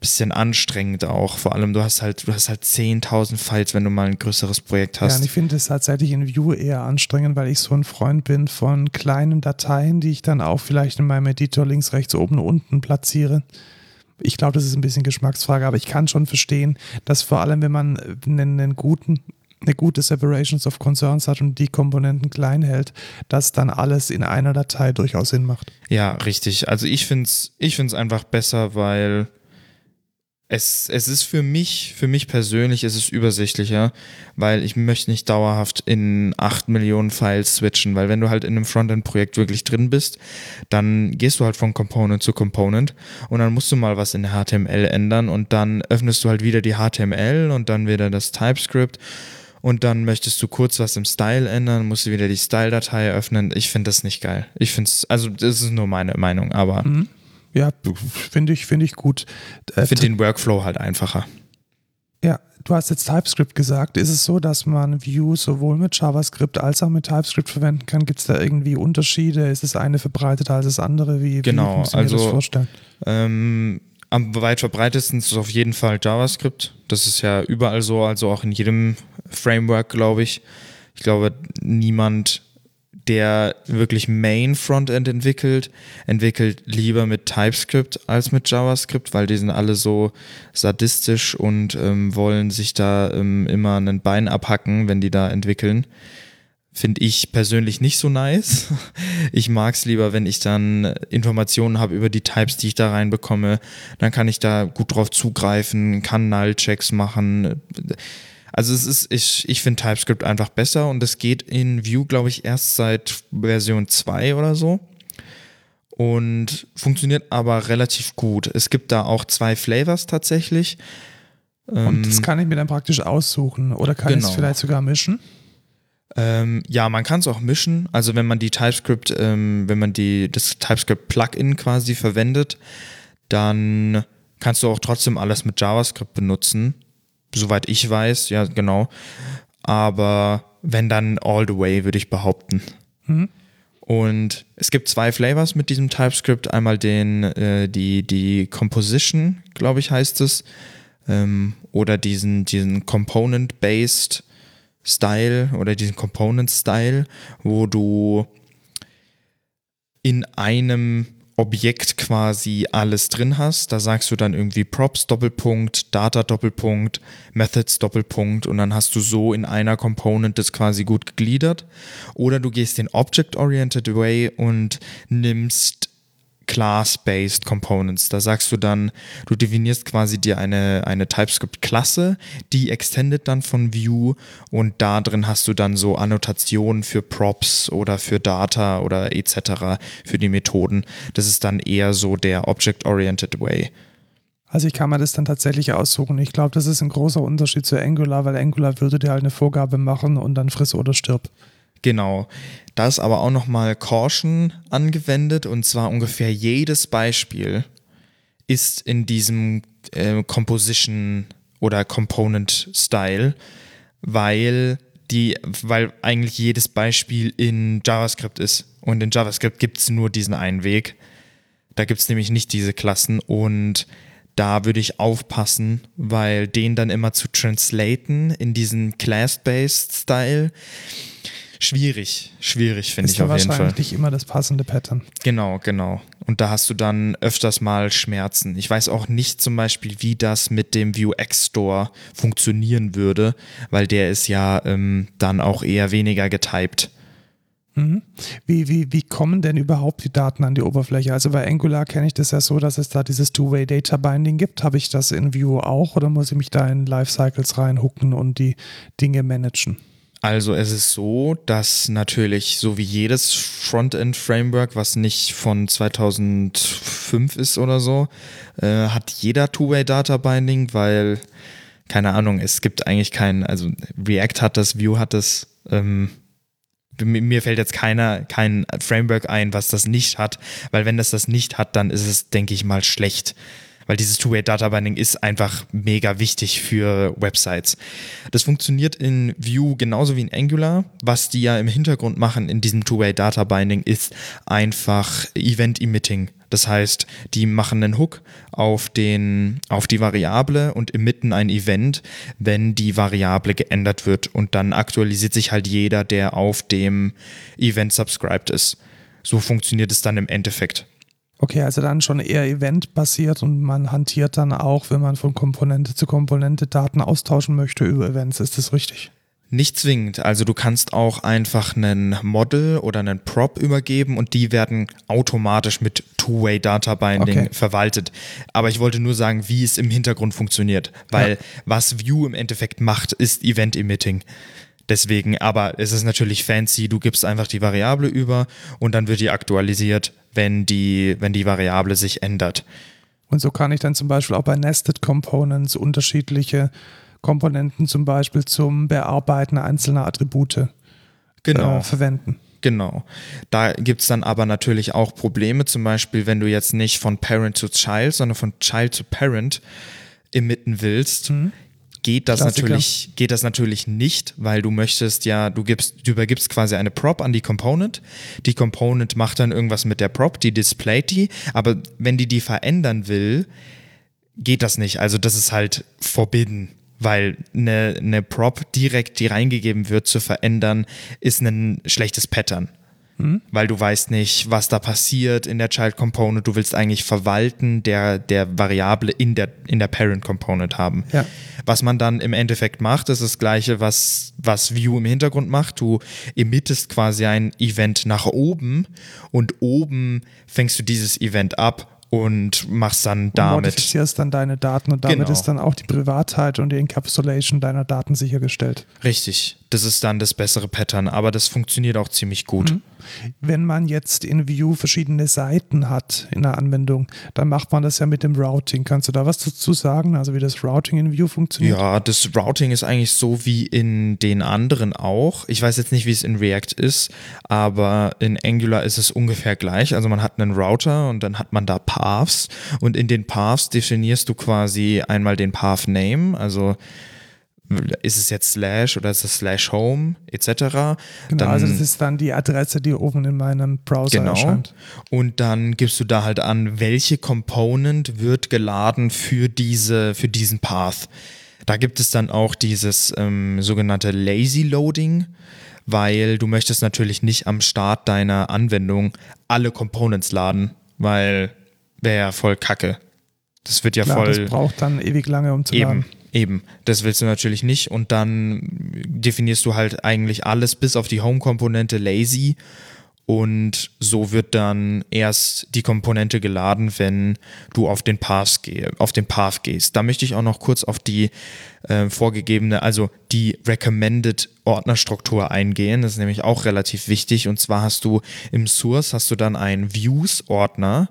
bisschen anstrengend auch. Vor allem, du hast halt, du hast halt 10.000 Files, wenn du mal ein größeres Projekt hast. Ja, und ich finde es tatsächlich in Vue eher anstrengend, weil ich so ein Freund bin von kleinen Dateien, die ich dann auch vielleicht in meinem Editor links, rechts, oben, unten platziere. Ich glaube, das ist ein bisschen Geschmacksfrage, aber ich kann schon verstehen, dass vor allem, wenn man einen, einen guten eine gute Separations of Concerns hat und die Komponenten klein hält, dass dann alles in einer Datei durchaus Sinn macht. Ja, richtig. Also ich finde es ich find's einfach besser, weil es, es ist für mich, für mich persönlich ist es übersichtlicher, weil ich möchte nicht dauerhaft in acht Millionen Files switchen, weil wenn du halt in einem Frontend-Projekt wirklich drin bist, dann gehst du halt von Component zu Component und dann musst du mal was in der HTML ändern und dann öffnest du halt wieder die HTML und dann wieder das TypeScript und dann möchtest du kurz was im Style ändern, musst du wieder die Style-Datei öffnen. Ich finde das nicht geil. Ich finde es, also das ist nur meine Meinung, aber mhm. Ja, finde ich, finde ich gut. Äh, ich finde den Workflow halt einfacher. Ja, du hast jetzt TypeScript gesagt. Ist es so, dass man Vue sowohl mit JavaScript als auch mit TypeScript verwenden kann? Gibt es da irgendwie Unterschiede? Ist das eine verbreiteter als das andere? Wie, genau, wie also, das vorstellen? Ähm, am weit verbreitetsten ist auf jeden Fall JavaScript. Das ist ja überall so, also auch in jedem Framework, glaube ich. Ich glaube, niemand der wirklich Main Frontend entwickelt, entwickelt lieber mit TypeScript als mit JavaScript, weil die sind alle so sadistisch und ähm, wollen sich da ähm, immer ein Bein abhacken, wenn die da entwickeln. Finde ich persönlich nicht so nice. Ich mag es lieber, wenn ich dann Informationen habe über die Types, die ich da reinbekomme. Dann kann ich da gut drauf zugreifen, kann Null-Checks machen also es ist, ich, ich finde TypeScript einfach besser und es geht in Vue, glaube ich, erst seit Version 2 oder so. und funktioniert aber relativ gut. Es gibt da auch zwei Flavors tatsächlich. Und das kann ich mir dann praktisch aussuchen oder kann Genau. ich es vielleicht sogar mischen? Ähm, ja, man kann es auch mischen. Also wenn man die TypeScript, ähm, wenn man die, das TypeScript-Plugin quasi verwendet, dann kannst du auch trotzdem alles mit JavaScript benutzen. Soweit ich weiß, ja, genau. Aber wenn dann all the way, würde ich behaupten. Und es gibt zwei Flavors mit diesem TypeScript. Einmal den, äh, die, die Composition, glaube ich, heißt es. Ähm, oder diesen, diesen Component-Based Style oder diesen Component Style, wo du in einem Objekt quasi alles drin hast. Da sagst du dann irgendwie Props Doppelpunkt, Data Doppelpunkt, Methods Doppelpunkt und dann hast du so in einer Component das quasi gut gegliedert. Oder du gehst den Object-Oriented Way und nimmst Class-Based Components. Da sagst du dann, du definierst quasi dir eine, eine TypeScript-Klasse, die extended dann von View und da drin hast du dann so Annotationen für Props oder für Data oder etc. für die Methoden. Das ist dann eher so der Object-Oriented Way. Also ich kann mir das dann tatsächlich aussuchen. Ich glaube, das ist ein großer Unterschied zu Angular, weil Angular würde dir halt eine Vorgabe machen und dann friss oder stirb. Genau. Da ist aber auch nochmal Caution angewendet und zwar ungefähr jedes Beispiel ist in diesem äh, Composition oder Component Style, weil die, weil eigentlich jedes Beispiel in JavaScript ist. Und in JavaScript gibt es nur diesen einen Weg. Da gibt es nämlich nicht diese Klassen und da würde ich aufpassen, weil den dann immer zu translaten in diesen Class-Based Style schwierig, schwierig finde Ist ich auf jeden wahrscheinlich Fall. nicht immer das passende Pattern. Genau, genau. Und da hast du dann öfters mal Schmerzen. Ich weiß auch nicht zum Beispiel, wie das mit dem Vuex Store funktionieren würde, weil der ist ja ähm, dann auch eher weniger getyped. Wie, wie, wie kommen denn überhaupt die Daten an die Oberfläche? Also bei Angular kenne ich das ja so, dass es da dieses Two-Way Data Binding gibt. Habe ich das in Vue auch oder muss ich mich da in Lifecycles reinhucken und die Dinge managen? Also es ist so, dass natürlich so wie jedes Frontend-Framework, was nicht von 2005 ist oder so, äh, hat jeder Two-Way-Data-Binding, weil, keine Ahnung, es gibt eigentlich keinen, also React hat das, Vue hat das, ähm, mir fällt jetzt keiner, kein Framework ein, was das nicht hat, weil wenn das das nicht hat, dann ist es, denke ich mal, schlecht. Weil dieses Two-Way-Data-Binding ist einfach mega wichtig für Websites. Das funktioniert in Vue genauso wie in Angular. Was die ja im Hintergrund machen in diesem Two-Way-Data-Binding ist einfach Event-Emitting. Das heißt, die machen einen Hook auf, den, auf die Variable und emitten ein Event, wenn die Variable geändert wird. Und dann aktualisiert sich halt jeder, der auf dem Event subscribed ist. So funktioniert es dann im Endeffekt. Okay, also dann schon eher eventbasiert und man hantiert dann auch, wenn man von Komponente zu Komponente Daten austauschen möchte über Events. Ist das richtig? Nicht zwingend. Also du kannst auch einfach einen Model oder einen Prop übergeben und die werden automatisch mit Two-Way Data Binding Okay. verwaltet. Aber ich wollte nur sagen, wie es im Hintergrund funktioniert, weil Ja. was Vue im Endeffekt macht, ist Event Emitting. Deswegen, aber es ist natürlich fancy, du gibst einfach die Variable über und dann wird die aktualisiert, wenn die, wenn die Variable sich ändert. Und so kann ich dann zum Beispiel auch bei Nested Components unterschiedliche Komponenten zum Beispiel zum Bearbeiten einzelner Attribute Genau. äh, verwenden. Genau. Da gibt es dann aber natürlich auch Probleme, zum Beispiel, wenn du jetzt nicht von Parent to Child, sondern von Child to Parent emitten willst, geht das Klassiker. natürlich, geht das natürlich nicht, weil du möchtest ja, du gibst, du übergibst quasi eine Prop an die Component. Die Component macht dann irgendwas mit der Prop, die displayt die, aber wenn die die verändern will, geht das nicht. Also das ist halt forbidden, weil eine, eine Prop direkt, die reingegeben wird, zu verändern, ist ein schlechtes Pattern. Weil du weißt nicht, was da passiert in der Child Component. Du willst eigentlich Verwalten der, der Variable in der, in der Parent Component haben. Ja. Was man dann im Endeffekt macht, ist das gleiche, was, was Vue im Hintergrund macht. Du emittest quasi ein Event nach oben und oben fängst du dieses Event ab und machst dann Und damit. modifizierst dann deine Daten und damit Genau. ist dann auch die Privatheit und die Encapsulation deiner Daten sichergestellt. Richtig. Das ist dann das bessere Pattern, aber das funktioniert auch ziemlich gut. Wenn man jetzt in Vue verschiedene Seiten hat in der Anwendung, dann macht man das ja mit dem Routing. Kannst du da was dazu sagen, also wie das Routing in Vue funktioniert? Ja, das Routing ist eigentlich so wie in den anderen auch. Ich weiß jetzt nicht, wie es in React ist, aber in Angular ist es ungefähr gleich. Also man hat einen Router und dann hat man da Paths und in den Paths definierst du quasi einmal den Path Name, also ist es jetzt Slash oder ist es Slash Home etc. Genau, dann, also das ist dann die Adresse, die oben in meinem Browser genau. erscheint. Und dann gibst du da halt an, welche Component wird geladen für, diese, für diesen Path. Da gibt es dann auch dieses ähm, sogenannte Lazy Loading, weil du möchtest natürlich nicht am Start deiner Anwendung alle Components laden, weil wäre ja voll kacke. Das wird ja Klar, voll. Das braucht dann ewig lange, um zu Eben, laden. Eben. Das willst du natürlich nicht. Und dann definierst du halt eigentlich alles bis auf die Home-Komponente lazy. Und so wird dann erst die Komponente geladen, wenn du auf den Path, geh, auf den Path gehst. Da möchte ich auch noch kurz auf die äh, vorgegebene, also die Recommended Ordnerstruktur eingehen. Das ist nämlich auch relativ wichtig. Und zwar hast du im Source hast du dann einen Views-Ordner.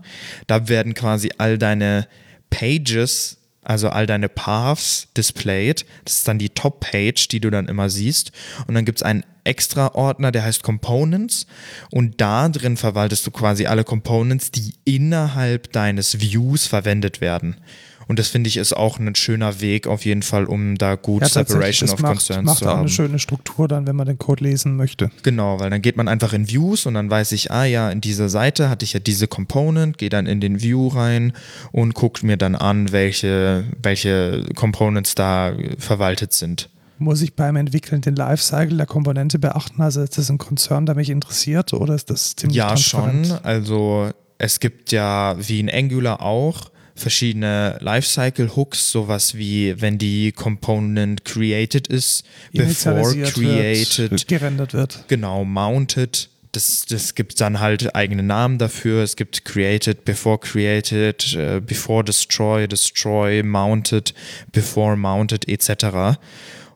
Da werden quasi all deine Pages, also all deine Paths displayed. Das ist dann die Top-Page, die du dann immer siehst. Und dann gibt es einen extra Ordner, der heißt Components. Und da drin verwaltest du quasi alle Components, die innerhalb deines Views verwendet werden. Und das finde ich ist auch ein schöner Weg auf jeden Fall, um da gut Ja, Separation of macht, Concerns macht zu auch haben. eine schöne Struktur dann, wenn man den Code lesen möchte. Genau, weil dann geht man einfach in Views und dann weiß ich, ah ja, in dieser Seite hatte ich ja diese Component, gehe dann in den View rein und gucke mir dann an, welche, welche Components da verwaltet sind. Muss ich beim Entwickeln den Lifecycle der Komponente beachten? Also ist das ein Concern, der mich interessiert oder ist das ziemlich Ja, schon. Also es gibt ja wie in Angular auch verschiedene Lifecycle-Hooks, sowas wie wenn die Component created ist, before created, wird, gerendert wird. Genau, mounted. Das, das gibt dann halt eigene Namen dafür. Es gibt created, before created, äh, before destroy, destroy, mounted, before mounted etc.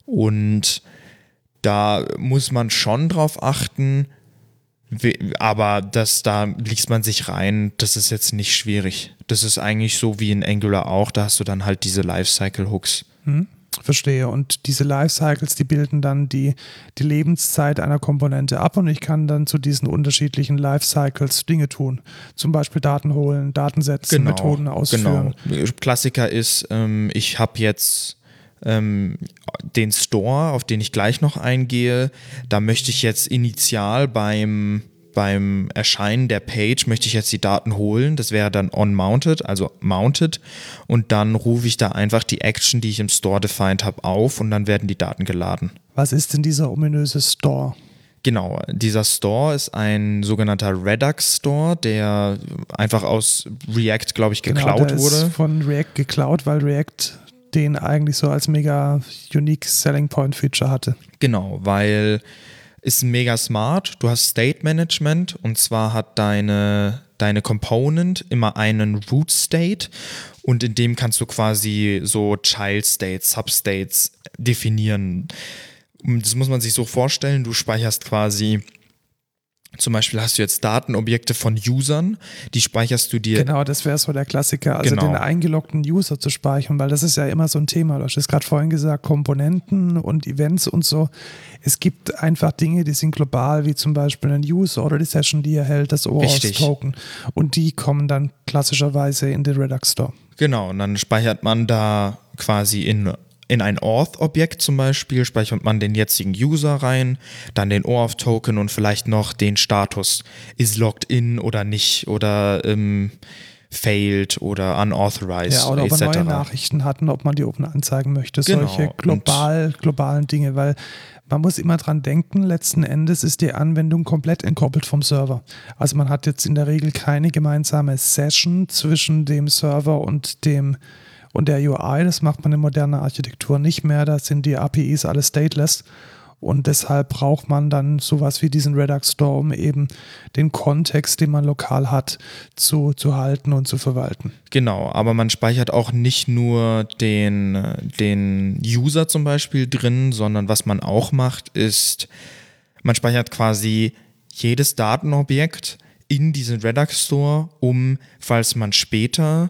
Und da muss man schon drauf achten, aber das, da liest man sich rein, das ist jetzt nicht schwierig. Das ist eigentlich so wie in Angular auch, da hast du dann halt diese Lifecycle-Hooks. Hm? Verstehe. Und diese Lifecycles, die bilden dann die, die Lebenszeit einer Komponente ab und ich kann dann zu diesen unterschiedlichen Lifecycles Dinge tun. Zum Beispiel Daten holen, Daten setzen, Methoden ausführen. Genau. Klassiker ist, ähm, ich habe jetzt ähm, den Store, auf den ich gleich noch eingehe. Da möchte ich jetzt initial beim beim Erscheinen der Page möchte ich jetzt die Daten holen. Das wäre dann on-mounted, also mounted. Und dann rufe ich da einfach die Action, die ich im Store defined habe, auf und dann werden die Daten geladen. Was ist denn dieser ominöse Store? Genau, dieser Store ist ein sogenannter Redux Store, der einfach aus React, glaube ich, geklaut genau, der wurde. Ist von React geklaut, weil React den eigentlich so als mega unique Selling Point Feature hatte. Genau, weil ist mega smart. Du hast State Management und zwar hat deine, deine Component immer einen Root State und in dem kannst du quasi so Child States, Substates definieren. Das muss man sich so vorstellen. Du speicherst quasi zum Beispiel hast du jetzt Datenobjekte von Usern, die speicherst du dir. Genau, das wäre so der Klassiker, also Genau. den eingeloggten User zu speichern, weil das ist ja immer so ein Thema. Du hast es gerade vorhin gesagt, Komponenten und Events und so. Es gibt einfach Dinge, die sind global, wie zum Beispiel ein User oder die Session, die erhält das. OAuth-Token. Und die kommen dann klassischerweise in den Redux Store. Genau, und dann speichert man da quasi in, in ein Auth-Objekt zum Beispiel, speichert man den jetzigen User rein, dann den OAuth-Token und vielleicht noch den Status, ist logged in oder nicht oder ähm, failed oder unauthorized Ja, oder ob etc. wir neue Nachrichten hatten, ob man die oben anzeigen möchte. Genau, Solche global, globalen Dinge, weil man muss immer dran denken, letzten Endes ist die Anwendung komplett entkoppelt vom Server. Also man hat jetzt in der Regel keine gemeinsame Session zwischen dem Server und dem und der UI. Das macht man in moderner Architektur nicht mehr. Da sind die APIs alle stateless. Und deshalb braucht man dann sowas wie diesen Redux Store, um eben den Kontext, den man lokal hat, zu, zu halten und zu verwalten. Genau, aber man speichert auch nicht nur den, den User zum Beispiel drin, sondern was man auch macht, ist, man speichert quasi jedes Datenobjekt in diesen Redux Store, um, falls man später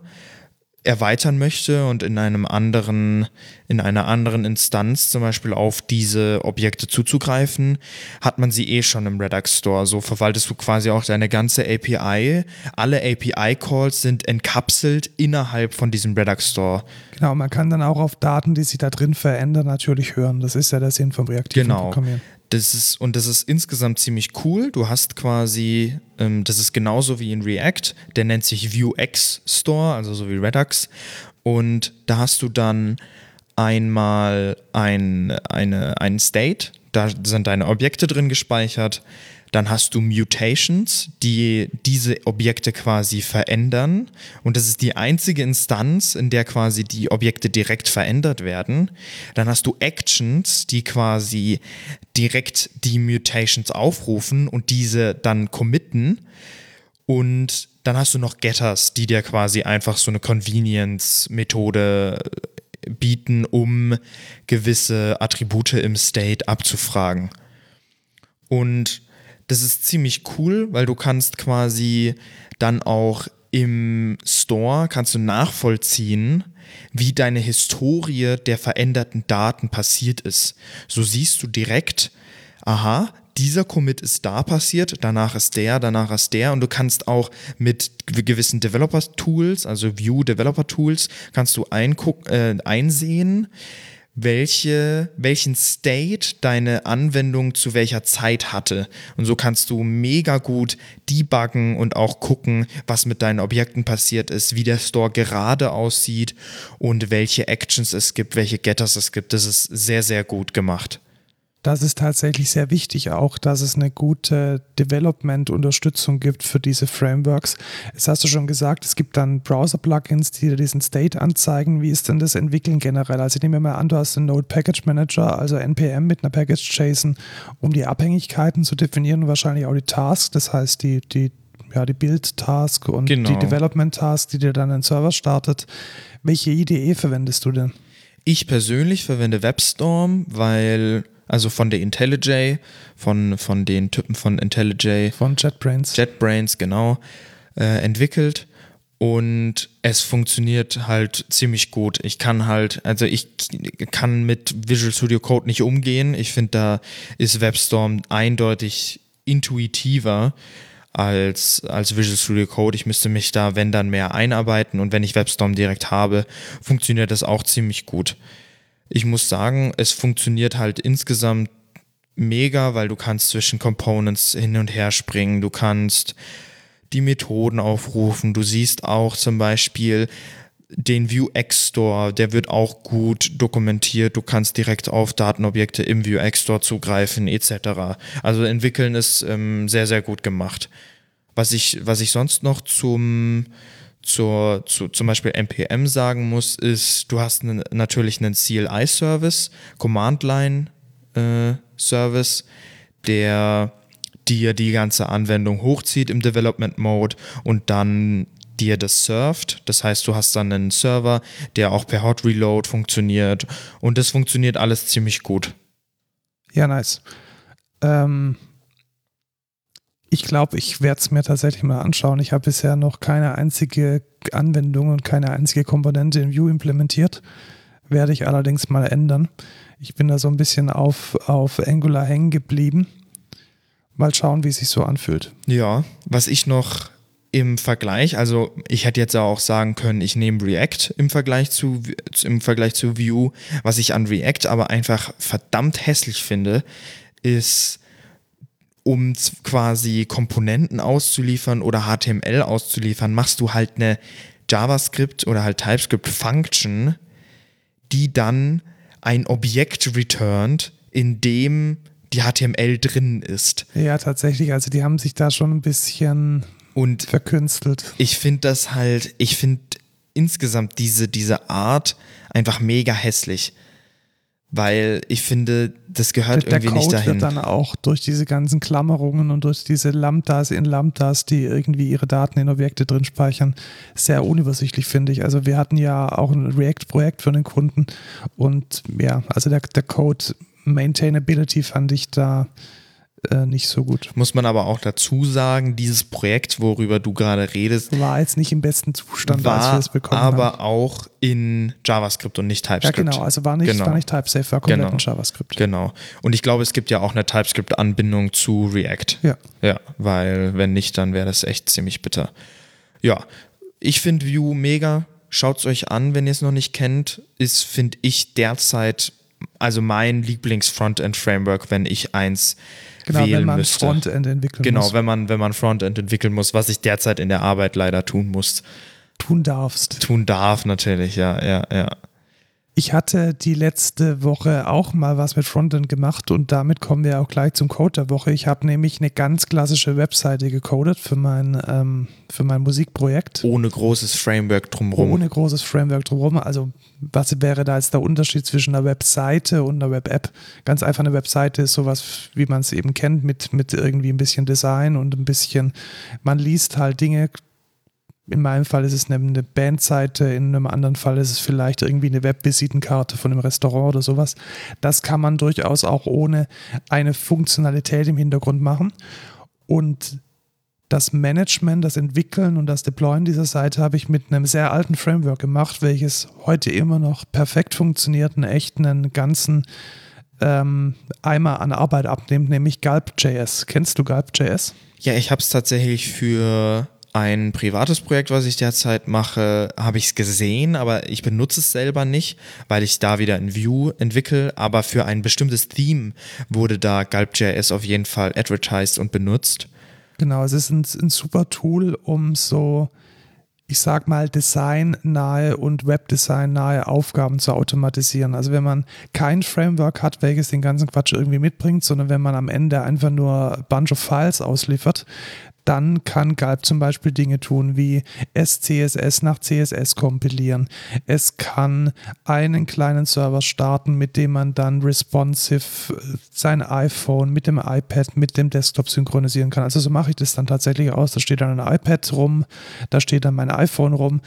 erweitern möchte und in einem anderen, in einer anderen Instanz zum Beispiel auf diese Objekte zuzugreifen, hat man sie eh schon im Redux Store. So verwaltest du quasi auch deine ganze API. Alle API-Calls sind entkapselt innerhalb von diesem Redux Store. Genau, man kann dann auch auf Daten, die sich da drin verändern, natürlich hören. Das ist ja der Sinn vom reaktiven Genau. Programmieren. Das ist, und das ist insgesamt ziemlich cool. Du hast quasi, ähm, das ist genauso wie in React, der nennt sich Vuex Store, also so wie Redux. Und da hast du dann einmal ein, eine, einen State, da sind deine Objekte drin gespeichert. Dann hast du Mutations, die diese Objekte quasi verändern. Und das ist die einzige Instanz, in der quasi die Objekte direkt verändert werden. Dann hast du Actions, die quasi direkt die Mutations aufrufen und diese dann committen. Und dann hast du noch Getters, die dir quasi einfach so eine Convenience-Methode bieten, um gewisse Attribute im State abzufragen. Und das ist ziemlich cool, weil du kannst quasi dann auch im Store kannst du nachvollziehen, wie deine Historie der veränderten Daten passiert ist. So siehst du direkt, aha, dieser Commit ist da passiert, danach ist der, danach ist der und du kannst auch mit gewissen Developer-Tools, also View-Developer-Tools, kannst du äh, einsehen, welche, welchen State deine Anwendung zu welcher Zeit hatte. Und so kannst du mega gut debuggen und auch gucken, was mit deinen Objekten passiert ist, wie der Store gerade aussieht und welche Actions es gibt, welche Getters es gibt. Das ist sehr, sehr gut gemacht. Das ist tatsächlich sehr wichtig auch, dass es eine gute Development-Unterstützung gibt für diese Frameworks. Jetzt hast du schon gesagt, es gibt dann Browser-Plugins, die dir diesen State anzeigen. Wie ist denn das Entwickeln generell? Also ich nehme mal an, du hast einen Node Package Manager, also NPM mit einer Package-JSON, um die Abhängigkeiten zu definieren und wahrscheinlich auch die Tasks, das heißt die, die, ja, die Build-Task und Genau. die Development-Task, die dir dann einen Server startet. Welche IDE verwendest du denn? Ich persönlich verwende WebStorm, weil, also von der IntelliJ, von, von den Typen von IntelliJ, Von JetBrains. JetBrains, genau, äh, entwickelt. Und es funktioniert halt ziemlich gut. Ich kann halt, also ich kann mit Visual Studio Code nicht umgehen. Ich finde, da ist WebStorm eindeutig intuitiver als, als Visual Studio Code. Ich müsste mich da, wenn dann, mehr einarbeiten. Und wenn ich WebStorm direkt habe, funktioniert das auch ziemlich gut. Ich muss sagen, es funktioniert halt insgesamt mega, weil du kannst zwischen Components hin und her springen. Du kannst die Methoden aufrufen. Du siehst auch zum Beispiel den Vuex Store, der wird auch gut dokumentiert. Du kannst direkt auf Datenobjekte im Vuex Store zugreifen, etc. Also entwickeln ist ähm, sehr, sehr gut gemacht. Was ich, was ich sonst noch zum, zur, zu, zum Beispiel NPM sagen muss, ist, du hast einen, natürlich einen CLI-Service, Command-Line-Service, der dir die ganze Anwendung hochzieht im Development Mode und dann dir das surft. Das heißt, du hast dann einen Server, der auch per Hot Reload funktioniert und das funktioniert alles ziemlich gut. Ja, nice. Ähm, ich glaube, ich werde es mir tatsächlich mal anschauen. Ich habe bisher noch keine einzige Anwendung und keine einzige Komponente in Vue implementiert. Werde ich allerdings mal ändern. Ich bin da so ein bisschen auf, auf Angular hängen geblieben. Mal schauen, wie es sich so anfühlt. Ja, was ich noch im Vergleich, also ich hätte jetzt auch sagen können, ich nehme React im Vergleich zu im Vergleich zu Vue. Was ich an React aber einfach verdammt hässlich finde, ist um quasi Komponenten auszuliefern oder HTML auszuliefern, machst du halt eine JavaScript oder halt TypeScript Function, die dann ein Objekt returnt, in dem die HTML drin ist. Ja, tatsächlich. Also die haben sich da schon ein bisschen Und verkünstelt. ich finde das halt, ich finde insgesamt diese, diese Art einfach mega hässlich. Weil ich finde, das gehört der irgendwie nicht Code dahin. wird dann auch durch diese ganzen Klammerungen und durch diese Lambdas in Lambdas, die irgendwie ihre Daten in Objekte drin speichern, sehr unübersichtlich, finde ich. Also wir hatten ja auch ein React-Projekt für einen Kunden und ja, also der, der Code Maintainability fand ich da äh, nicht so gut. Muss man aber auch dazu sagen, dieses Projekt, worüber du gerade redest, War jetzt nicht im besten Zustand, als wir war es bekommen aber haben. auch in JavaScript und nicht Ja, TypeScript. genau. Also war nicht, Genau. war nicht TypeSafe, war komplett Genau. in JavaScript. Genau. Und ich glaube, es gibt ja auch eine TypeScript-Anbindung zu React. Ja. Ja, weil wenn nicht, dann wäre das echt ziemlich bitter. Ja, ich finde Vue mega. Schaut es euch an, wenn ihr es noch nicht kennt. Ist, finde ich, derzeit also mein Lieblings-Frontend-Framework, wenn ich eins Genau, wählen wenn man müsste. Frontend entwickeln Genau, muss, wenn man, wenn man Frontend entwickeln muss, was ich derzeit in der Arbeit leider tun muss. tun darfst. Tun darf natürlich, ja, ja, ja. Ich hatte die letzte Woche auch mal was mit Frontend gemacht und damit kommen wir auch gleich zum Code der Woche. Ich habe nämlich eine ganz klassische Webseite gecodet für mein, ähm, für mein Musikprojekt. Ohne großes Framework drumherum. Ohne großes Framework drumherum. Also, was wäre da jetzt der Unterschied zwischen einer Webseite und einer Web-App? Ganz einfach, eine Webseite ist sowas, wie man es eben kennt, mit, mit irgendwie ein bisschen Design und ein bisschen, man liest halt Dinge. In meinem Fall ist es eine, Bandseite, in einem anderen Fall ist es vielleicht irgendwie eine Webvisitenkarte von einem Restaurant oder sowas. Das kann man durchaus auch ohne eine Funktionalität im Hintergrund machen. Und das Management, das Entwickeln und das Deployen dieser Seite habe ich mit einem sehr alten Framework gemacht, welches heute immer noch perfekt funktioniert und echt einen ganzen ähm, Eimer an Arbeit abnimmt, nämlich Gulp.js. Kennst du Gulp.js? Ja, ich habe es tatsächlich für ein privates Projekt, was ich derzeit mache, habe ich es gesehen, aber ich benutze es selber nicht, weil ich da wieder in Vue entwickle. Aber für ein bestimmtes Theme wurde da Gulp.js auf jeden Fall advertised und benutzt. Genau, es ist ein, ein super Tool, um so, ich sag mal, designnahe und Webdesign-nahe Aufgaben zu automatisieren. Also wenn man kein Framework hat, welches den ganzen Quatsch irgendwie mitbringt, sondern wenn man am Ende einfach nur a bunch of Files ausliefert, dann kann Gulp zum Beispiel Dinge tun wie SCSS nach CSS kompilieren. Es kann einen kleinen Server starten, mit dem man dann responsive äh, sein iPhone mit dem iPad, mit dem Desktop synchronisieren kann. Also so mache ich das dann tatsächlich aus. Da steht dann ein iPad rum, da steht dann mein iPhone rum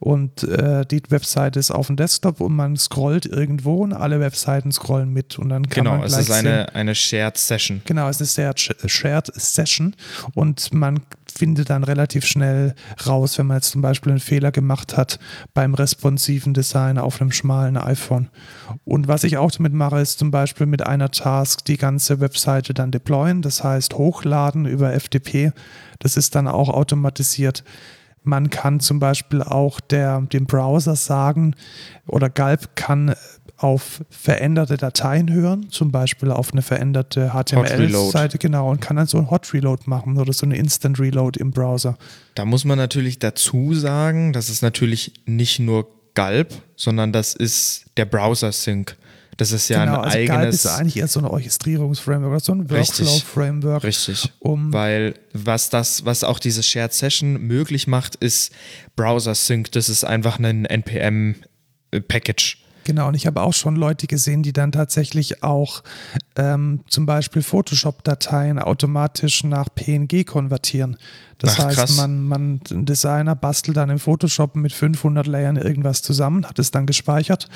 und äh, die Webseite ist auf dem Desktop und man scrollt irgendwo und alle Webseiten scrollen mit und dann kann Genau, man es gleich ist sehen, eine, eine Shared Session. Genau, es ist eine Shared, Shared Session und man findet dann relativ schnell raus, wenn man jetzt zum Beispiel einen Fehler gemacht hat beim responsiven Design auf einem schmalen iPhone. Und was ich auch damit mache, ist zum Beispiel mit einer Task die ganze Webseite dann deployen, das heißt hochladen über FTP. Das ist dann auch automatisiert. Man kann zum Beispiel auch der, dem Browser sagen, oder Gulp kann auf veränderte Dateien hören, zum Beispiel auf eine veränderte HTML-Seite, genau, und kann dann so ein Hot Reload machen oder so eine Instant Reload im Browser. Da muss man natürlich dazu sagen, das ist natürlich nicht nur Gulp, sondern das ist der Browser-Sync. Das ist ja genau, ein also eigenes. ist eigentlich eher so ein Orchestrierungsframework oder so ein Richtig. Workflow-Framework. Richtig. Um, Weil was das, was auch diese Shared Session möglich macht, ist Browser Sync. Das ist einfach ein NPM-Package. Genau, und ich habe auch schon Leute gesehen, die dann tatsächlich auch ähm, zum Beispiel Photoshop-Dateien automatisch nach PNG konvertieren. Das Ach, heißt, krass. man, man, ein Designer bastelt dann im Photoshop mit 500 Layern irgendwas zusammen, hat es dann gespeichert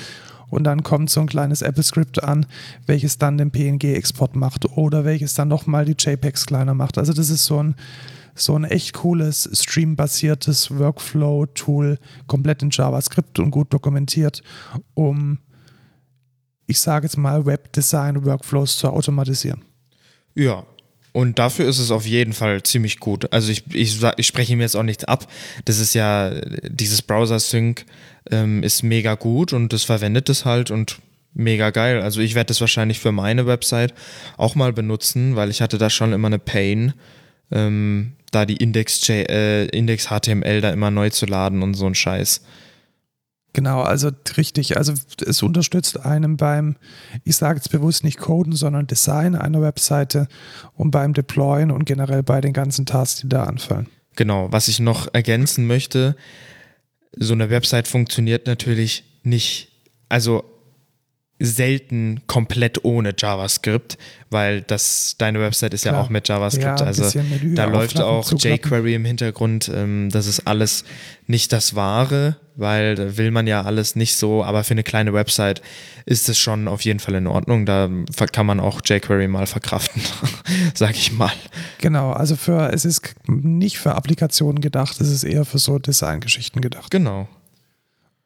und dann kommt so ein kleines Apple-Script an, welches dann den PNG-Export macht oder welches dann nochmal die JPEGs kleiner macht. Also das ist so ein, so ein echt cooles Stream-basiertes Workflow-Tool, komplett in JavaScript und gut dokumentiert, um, ich sage jetzt mal, Webdesign-Workflows zu automatisieren. Ja. Und dafür ist es auf jeden Fall ziemlich gut. Also ich, ich, ich spreche ihm jetzt auch nichts ab. Das ist ja, dieses Browser-Sync ähm, ist mega gut und das verwendet es halt und mega geil. Also ich werde das wahrscheinlich für meine Website auch mal benutzen, weil ich hatte da schon immer eine Pain, ähm, da die Index, äh, Index HTML da immer neu zu laden und so ein Scheiß. Genau, also richtig. Also es unterstützt einem beim, ich sage jetzt bewusst nicht Coden, sondern Design einer Webseite und beim Deployen und generell bei den ganzen Tasks, die da anfallen. Genau, was ich noch ergänzen möchte, so eine Website funktioniert natürlich nicht, also selten komplett ohne JavaScript, weil das deine Website ist ja Klar. auch mit JavaScript, Ja, also da läuft auch jQuery im Hintergrund. Ähm, das ist alles nicht das Wahre, weil da will man ja alles nicht so, aber für eine kleine Website ist es schon auf jeden Fall in Ordnung. Da kann man auch jQuery mal verkraften, sag ich mal. Genau, also für es ist nicht für Applikationen gedacht, es ist eher für so Designgeschichten gedacht. Genau.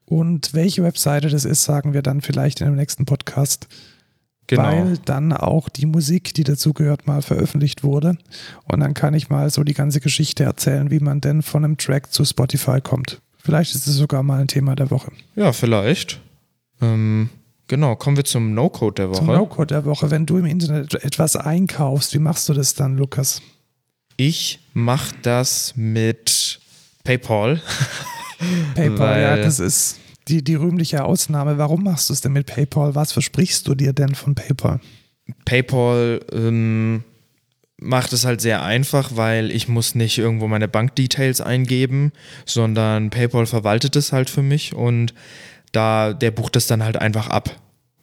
Und welche Webseite das ist, sagen wir dann vielleicht in dem nächsten Podcast, Genau. weil dann auch die Musik, die dazugehört, mal veröffentlicht wurde. Und dann kann ich mal so die ganze Geschichte erzählen, wie man denn von einem Track zu Spotify kommt. Vielleicht ist es sogar mal ein Thema der Woche. Ja, vielleicht. Ähm, genau, kommen wir zum No-Code der Woche. Zum No-Code der Woche. Wenn du im Internet etwas einkaufst, wie machst du das dann, Lukas? Ich mache das mit PayPal. PayPal, ja, das ist die, die rühmliche Ausnahme. Warum machst du es denn mit PayPal? Was versprichst du dir denn von PayPal? PayPal ähm, macht es halt sehr einfach, weil ich muss nicht irgendwo meine Bankdetails eingeben, sondern PayPal verwaltet es halt für mich und da der bucht es dann halt einfach ab.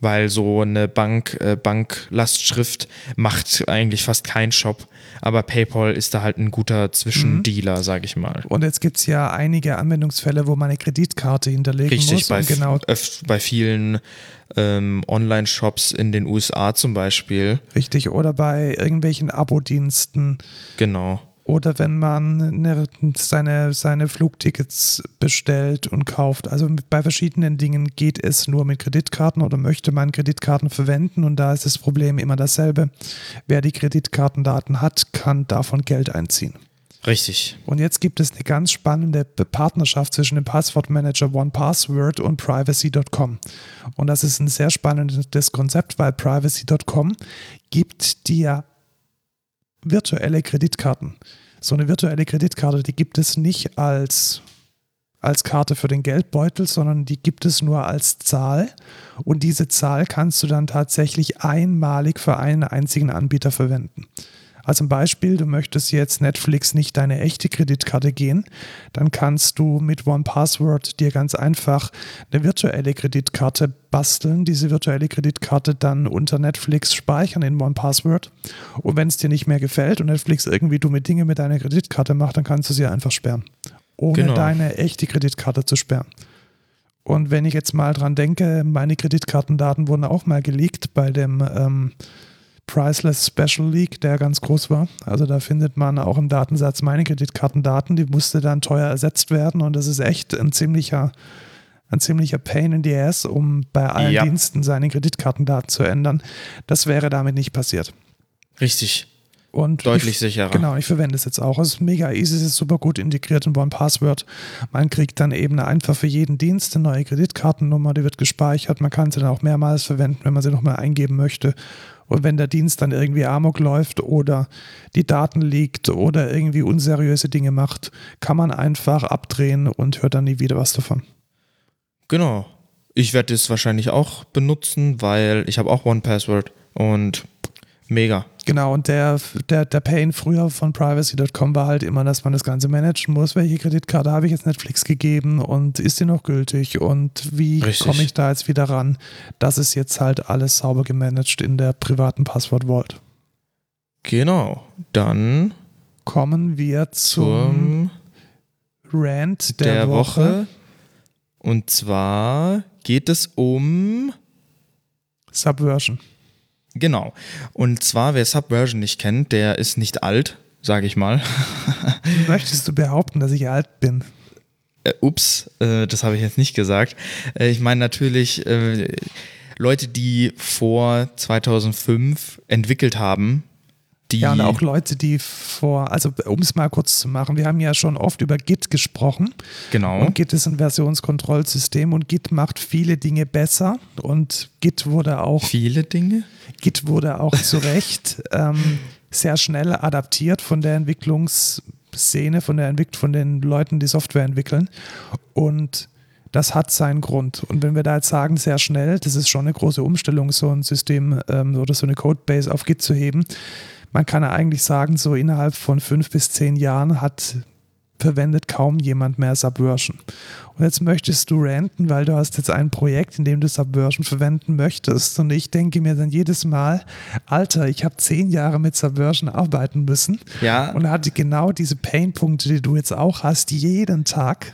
Weil so eine Bank, äh, Banklastschrift macht eigentlich fast kein Shop. Aber PayPal ist da halt ein guter Zwischendealer, sag ich mal. Und jetzt gibt es ja einige Anwendungsfälle, wo man eine Kreditkarte hinterlegen Richtig, muss. bei, und genau, bei vielen ähm, Online-Shops in den USA zum Beispiel. richtig. Oder bei irgendwelchen Abo-Diensten. Genau. Oder wenn man eine, seine, seine Flugtickets bestellt und kauft. Also bei verschiedenen Dingen geht es nur mit Kreditkarten oder möchte man Kreditkarten verwenden. Und da ist das Problem immer dasselbe. Wer die Kreditkartendaten hat, kann davon Geld einziehen. Richtig. Und jetzt gibt es eine ganz spannende Partnerschaft zwischen dem Passwortmanager OnePassword und Privacy.com. Und das ist ein sehr spannendes Konzept, weil Privacy.com gibt dir virtuelle Kreditkarten. So eine virtuelle Kreditkarte, die gibt es nicht als, als Karte für den Geldbeutel, sondern die gibt es nur als Zahl. Und diese Zahl kannst du dann tatsächlich einmalig für einen einzigen Anbieter verwenden. Also ein Beispiel, du möchtest jetzt Netflix nicht deine echte Kreditkarte gehen, dann kannst du mit OnePassword dir ganz einfach eine virtuelle Kreditkarte basteln, diese virtuelle Kreditkarte dann unter Netflix speichern in OnePassword und wenn es dir nicht mehr gefällt und Netflix irgendwie dumme Dinge mit deiner Kreditkarte macht, dann kannst du sie einfach sperren, ohne Genau. deine echte Kreditkarte zu sperren. Und wenn ich jetzt mal dran denke, meine Kreditkartendaten wurden auch mal geleakt bei dem ähm, Priceless Special Leak, der ganz groß war. Also da findet man auch im Datensatz meine Kreditkartendaten, die musste dann teuer ersetzt werden und das ist echt ein ziemlicher, ein ziemlicher Pain in the ass, um bei allen Ja. Diensten seine Kreditkartendaten zu ändern. Das wäre damit nicht passiert. Richtig. Und Deutlich ich, sicherer. Genau, ich verwende es jetzt auch. Es ist mega easy, es ist super gut integriert in OnePassword. Man kriegt dann eben einfach für jeden Dienst eine neue Kreditkartennummer, die wird gespeichert. Man kann sie dann auch mehrmals verwenden, wenn man sie nochmal eingeben möchte. Und wenn der Dienst dann irgendwie Amok läuft oder die Daten liegt oder irgendwie unseriöse Dinge macht, kann man einfach abdrehen und hört dann nie wieder was davon. Genau. Ich werde es wahrscheinlich auch benutzen, weil ich habe auch OnePassword und mega. Genau, und der, der, der Pain früher von privacy.com war halt immer, dass man das Ganze managen muss. Welche Kreditkarte habe ich jetzt Netflix gegeben und ist die noch gültig und wie komme ich da jetzt wieder ran? Das ist jetzt halt alles sauber gemanagt in der privaten Passwort Vault. Genau. Dann Kommen wir zum zum Rant der, der, Woche. Woche. Und zwar geht es um Subversion. Genau. Und zwar, wer Subversion nicht kennt, der ist nicht alt, sage ich mal. Möchtest du behaupten, dass ich alt bin? Äh, ups, äh, das habe ich jetzt nicht gesagt. Äh, ich meine natürlich äh, Leute, die vor 2005 entwickelt haben, die Ja, und auch Leute, die vor, also um es mal kurz zu machen, wir haben ja schon oft über Git gesprochen. genau Und Git ist ein Versionskontrollsystem und Git macht viele Dinge besser und Git wurde auch, viele Dinge. Git wurde auch zu Recht ähm, sehr schnell adaptiert von der Entwicklungsszene, von der Entwick von den Leuten, die Software entwickeln. Und das hat seinen Grund. Und wenn wir da jetzt sagen, sehr schnell, das ist schon eine große Umstellung, so ein System ähm, oder so eine Codebase auf Git zu heben. Man kann ja eigentlich sagen, so innerhalb von fünf bis zehn Jahren hat verwendet kaum jemand mehr Subversion. Und jetzt möchtest du ranten, weil du hast jetzt ein Projekt, in dem du Subversion verwenden möchtest. Und ich denke mir dann jedes Mal, Alter, ich habe zehn Jahre mit Subversion arbeiten müssen Ja. und hatte genau diese Painpunkte, die du jetzt auch hast, jeden Tag.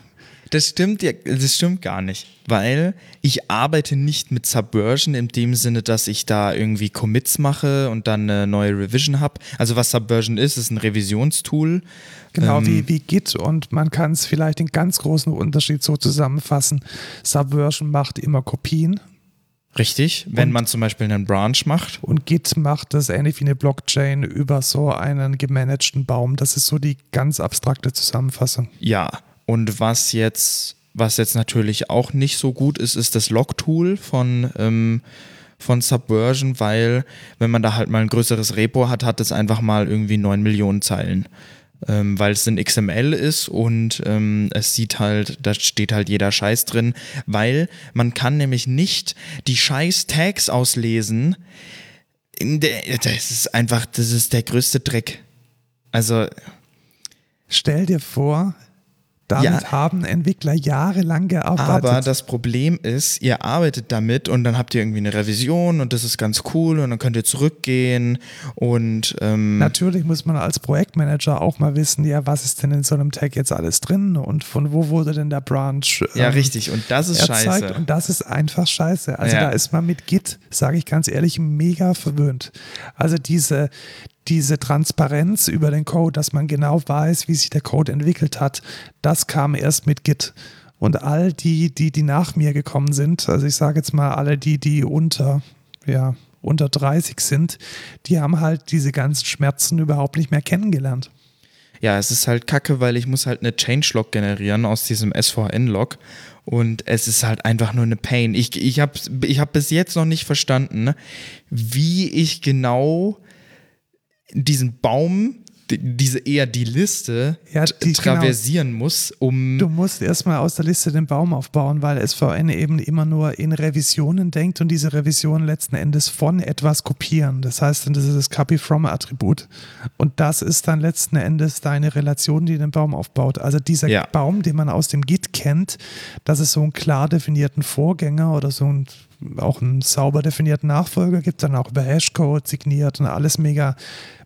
Das stimmt, ja, das stimmt gar nicht, weil ich arbeite nicht mit Subversion in dem Sinne, dass ich da irgendwie Commits mache und dann eine neue Revision habe. Also was Subversion ist, ist ein Revisionstool. Genau Ähm, wie, wie Git und man kann es vielleicht den ganz großen Unterschied so zusammenfassen. Subversion macht immer Kopien Richtig, wenn Und- man zum Beispiel einen Branch macht. und Git macht das ähnlich wie eine Blockchain über so einen gemanagten Baum. Das ist so die ganz abstrakte Zusammenfassung. Ja, und was jetzt, was jetzt natürlich auch nicht so gut ist, ist das Log-Tool von, ähm, von Subversion, weil wenn man da halt mal ein größeres Repo hat, hat es einfach mal irgendwie 9 Millionen Zeilen. Ähm, weil es in XML ist und ähm, es sieht halt, da steht halt jeder Scheiß drin, weil man kann nämlich nicht die Scheiß-Tags auslesen. Das ist einfach, das ist der größte Dreck. Also, Stell dir vor, damit Ja. haben Entwickler jahrelang gearbeitet. Aber das Problem ist, ihr arbeitet damit und dann habt ihr irgendwie eine Revision und das ist ganz cool und dann könnt ihr zurückgehen und ähm, Natürlich muss man als Projektmanager auch mal wissen, ja, was ist denn in so einem Tag jetzt alles drin und von wo wurde denn der Branch ja ähm, richtig und das ist erzeugt scheiße. und das ist einfach scheiße. Also Ja. da ist man mit Git, sage ich ganz ehrlich, mega verwöhnt. Also diese, diese Transparenz über den Code, dass man genau weiß, wie sich der Code entwickelt hat, das kam erst mit Git. Und all die, die, die nach mir gekommen sind, also ich sage jetzt mal alle die, die unter, ja, unter 30 sind, die haben halt diese ganzen Schmerzen überhaupt nicht mehr kennengelernt. Ja, es ist halt kacke, weil ich muss halt eine Changelog generieren aus diesem SVN-Log und es ist halt einfach nur eine Pain. Ich, ich habe ich hab bis jetzt noch nicht verstanden, wie ich genau diesen Baum, die- diese eher die Liste Ja, die- genau. traversieren muss, um Du musst erstmal aus der Liste den Baum aufbauen, weil SVN eben immer nur in Revisionen denkt und diese Revisionen letzten Endes von etwas kopieren. Das heißt, das ist das Copy-From-Attribut. Und das ist dann letzten Endes deine Relation, die den Baum aufbaut. Also dieser Ja. Baum, den man aus dem Git kennt, dass es so einen klar definierten Vorgänger oder so einen, auch einen sauber definierten Nachfolger gibt, dann auch über Hashcode signiert und alles mega,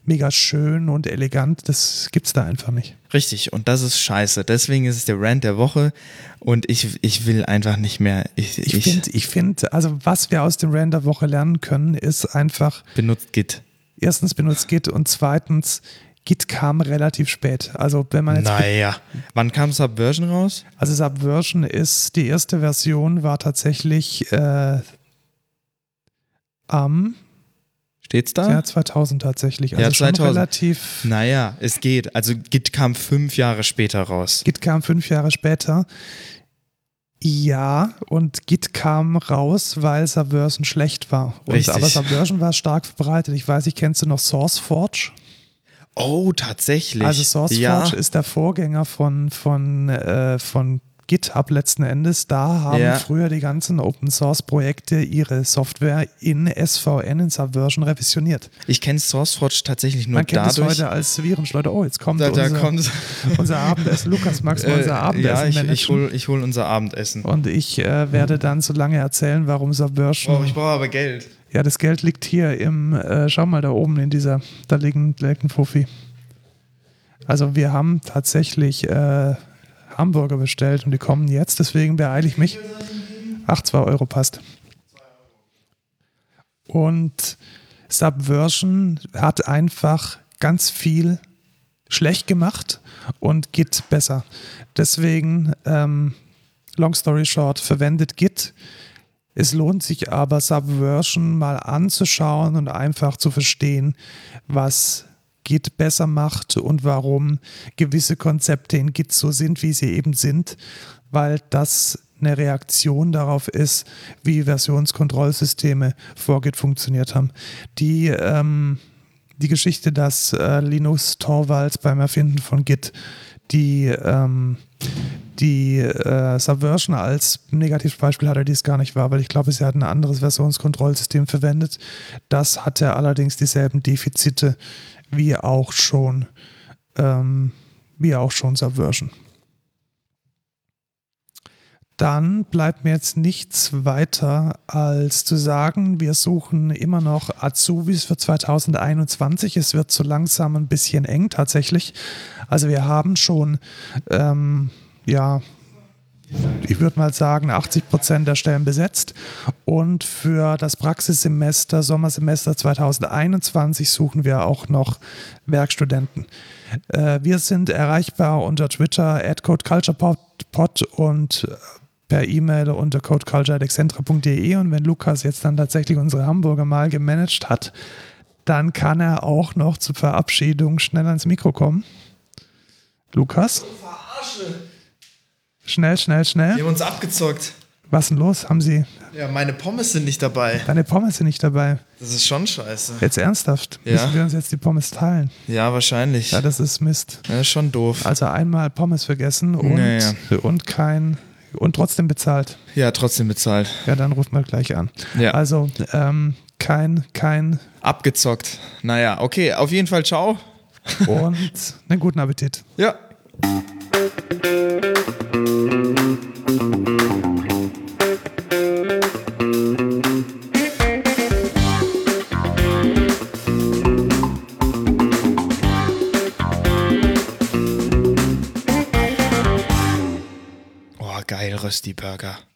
mega schön und elegant. Das gibt es da einfach nicht. Richtig, und das ist scheiße. Deswegen ist es der Rant der Woche und ich, ich will einfach nicht mehr. Ich, Ich ich, finde, ich find, also was wir aus dem Rand der Woche lernen können, ist einfach, benutzt Git. erstens benutzt Git und zweitens, Git kam relativ spät. Also wenn man jetzt, Naja. Wann kam Subversion raus? also Subversion ist, die erste Version war tatsächlich äh, am Steht's da? Jahr 2000 tatsächlich. Also Ja, schon 2000. relativ, Naja, es geht. Also Git kam fünf Jahre später raus. Git kam fünf Jahre später. Ja, und Git kam raus, weil Subversion schlecht war. Und, Richtig. aber Subversion war stark verbreitet. Ich weiß nicht, kennst du noch SourceForge? Oh, tatsächlich. Also SourceForge ja. ist der Vorgänger von, von, äh, von GitHub letzten Endes. Da haben Ja. früher die ganzen Open Source Projekte ihre Software in SVN in Subversion revisioniert. Ich kenne SourceForge tatsächlich nur Man kennt es dadurch. heute als Virenschleuder. Oh, jetzt kommt da, da unser, kommt unser Abendessen. Lukas, magst du mal unser äh, Abendessen Ja, ich, ich hole hol unser Abendessen. Und ich äh, werde dann so lange erzählen, warum Subversion. Oh, ich brauche aber Geld. ja, das Geld liegt hier im, äh, schau mal da oben in dieser, da liegen, liegt ein Fuffi. Also wir haben tatsächlich äh, Hamburger bestellt und die kommen jetzt, deswegen beeile ich mich. Ach, 2 Euro passt. Und Subversion hat einfach ganz viel schlecht gemacht und Git besser. Deswegen, ähm, long story short, verwendet Git. Es lohnt sich aber, Subversion mal anzuschauen und einfach zu verstehen, was Git besser macht und warum gewisse Konzepte in Git so sind, wie sie eben sind, weil das eine Reaktion darauf ist, wie Versionskontrollsysteme vor Git funktioniert haben. Die, ähm, die Geschichte, dass äh, Linus Torvalds beim Erfinden von Git die, ähm, die äh, Subversion als Negativbeispiel hatte, die es gar nicht war, weil ich glaube, sie hat ein anderes Versionskontrollsystem verwendet. Das hatte allerdings dieselben Defizite wie auch schon ähm, wie auch schon Subversion. Dann bleibt mir jetzt nichts weiter als zu sagen, wir suchen immer noch Azubis für 2021. Es wird so langsam ein bisschen eng tatsächlich. Also wir haben schon, ähm, ja, ich würde mal sagen, 80 Prozent der Stellen besetzt. Und für das Praxissemester, Sommersemester 2021 suchen wir auch noch Werkstudenten. Äh, wir sind erreichbar unter Twitter, at CodeCulturePod und per E-Mail unter codeculture.excentra.de und wenn Lukas jetzt dann tatsächlich unsere Hamburger mal gemanagt hat, dann kann er auch noch zur Verabschiedung schnell ans Mikro kommen. Lukas? Verarsche. Schnell, schnell, schnell. Wir haben uns abgezockt. Was ist denn los? Haben Sie. Ja, meine Pommes sind nicht dabei. Deine Pommes sind nicht dabei. Das ist schon scheiße. Jetzt ernsthaft? Ja. Müssen wir uns jetzt die Pommes teilen? Ja, wahrscheinlich. Ja, das ist Mist. Ja, ist schon doof. Also einmal Pommes vergessen und, Ja, ja. und kein und trotzdem bezahlt. Ja, trotzdem bezahlt. Ja, dann ruft mal gleich an. Ja. Also ähm, kein, kein Abgezockt. Naja, okay, auf jeden Fall ciao. und einen guten Appetit. Ja. Oh, geil, Rösti Burger.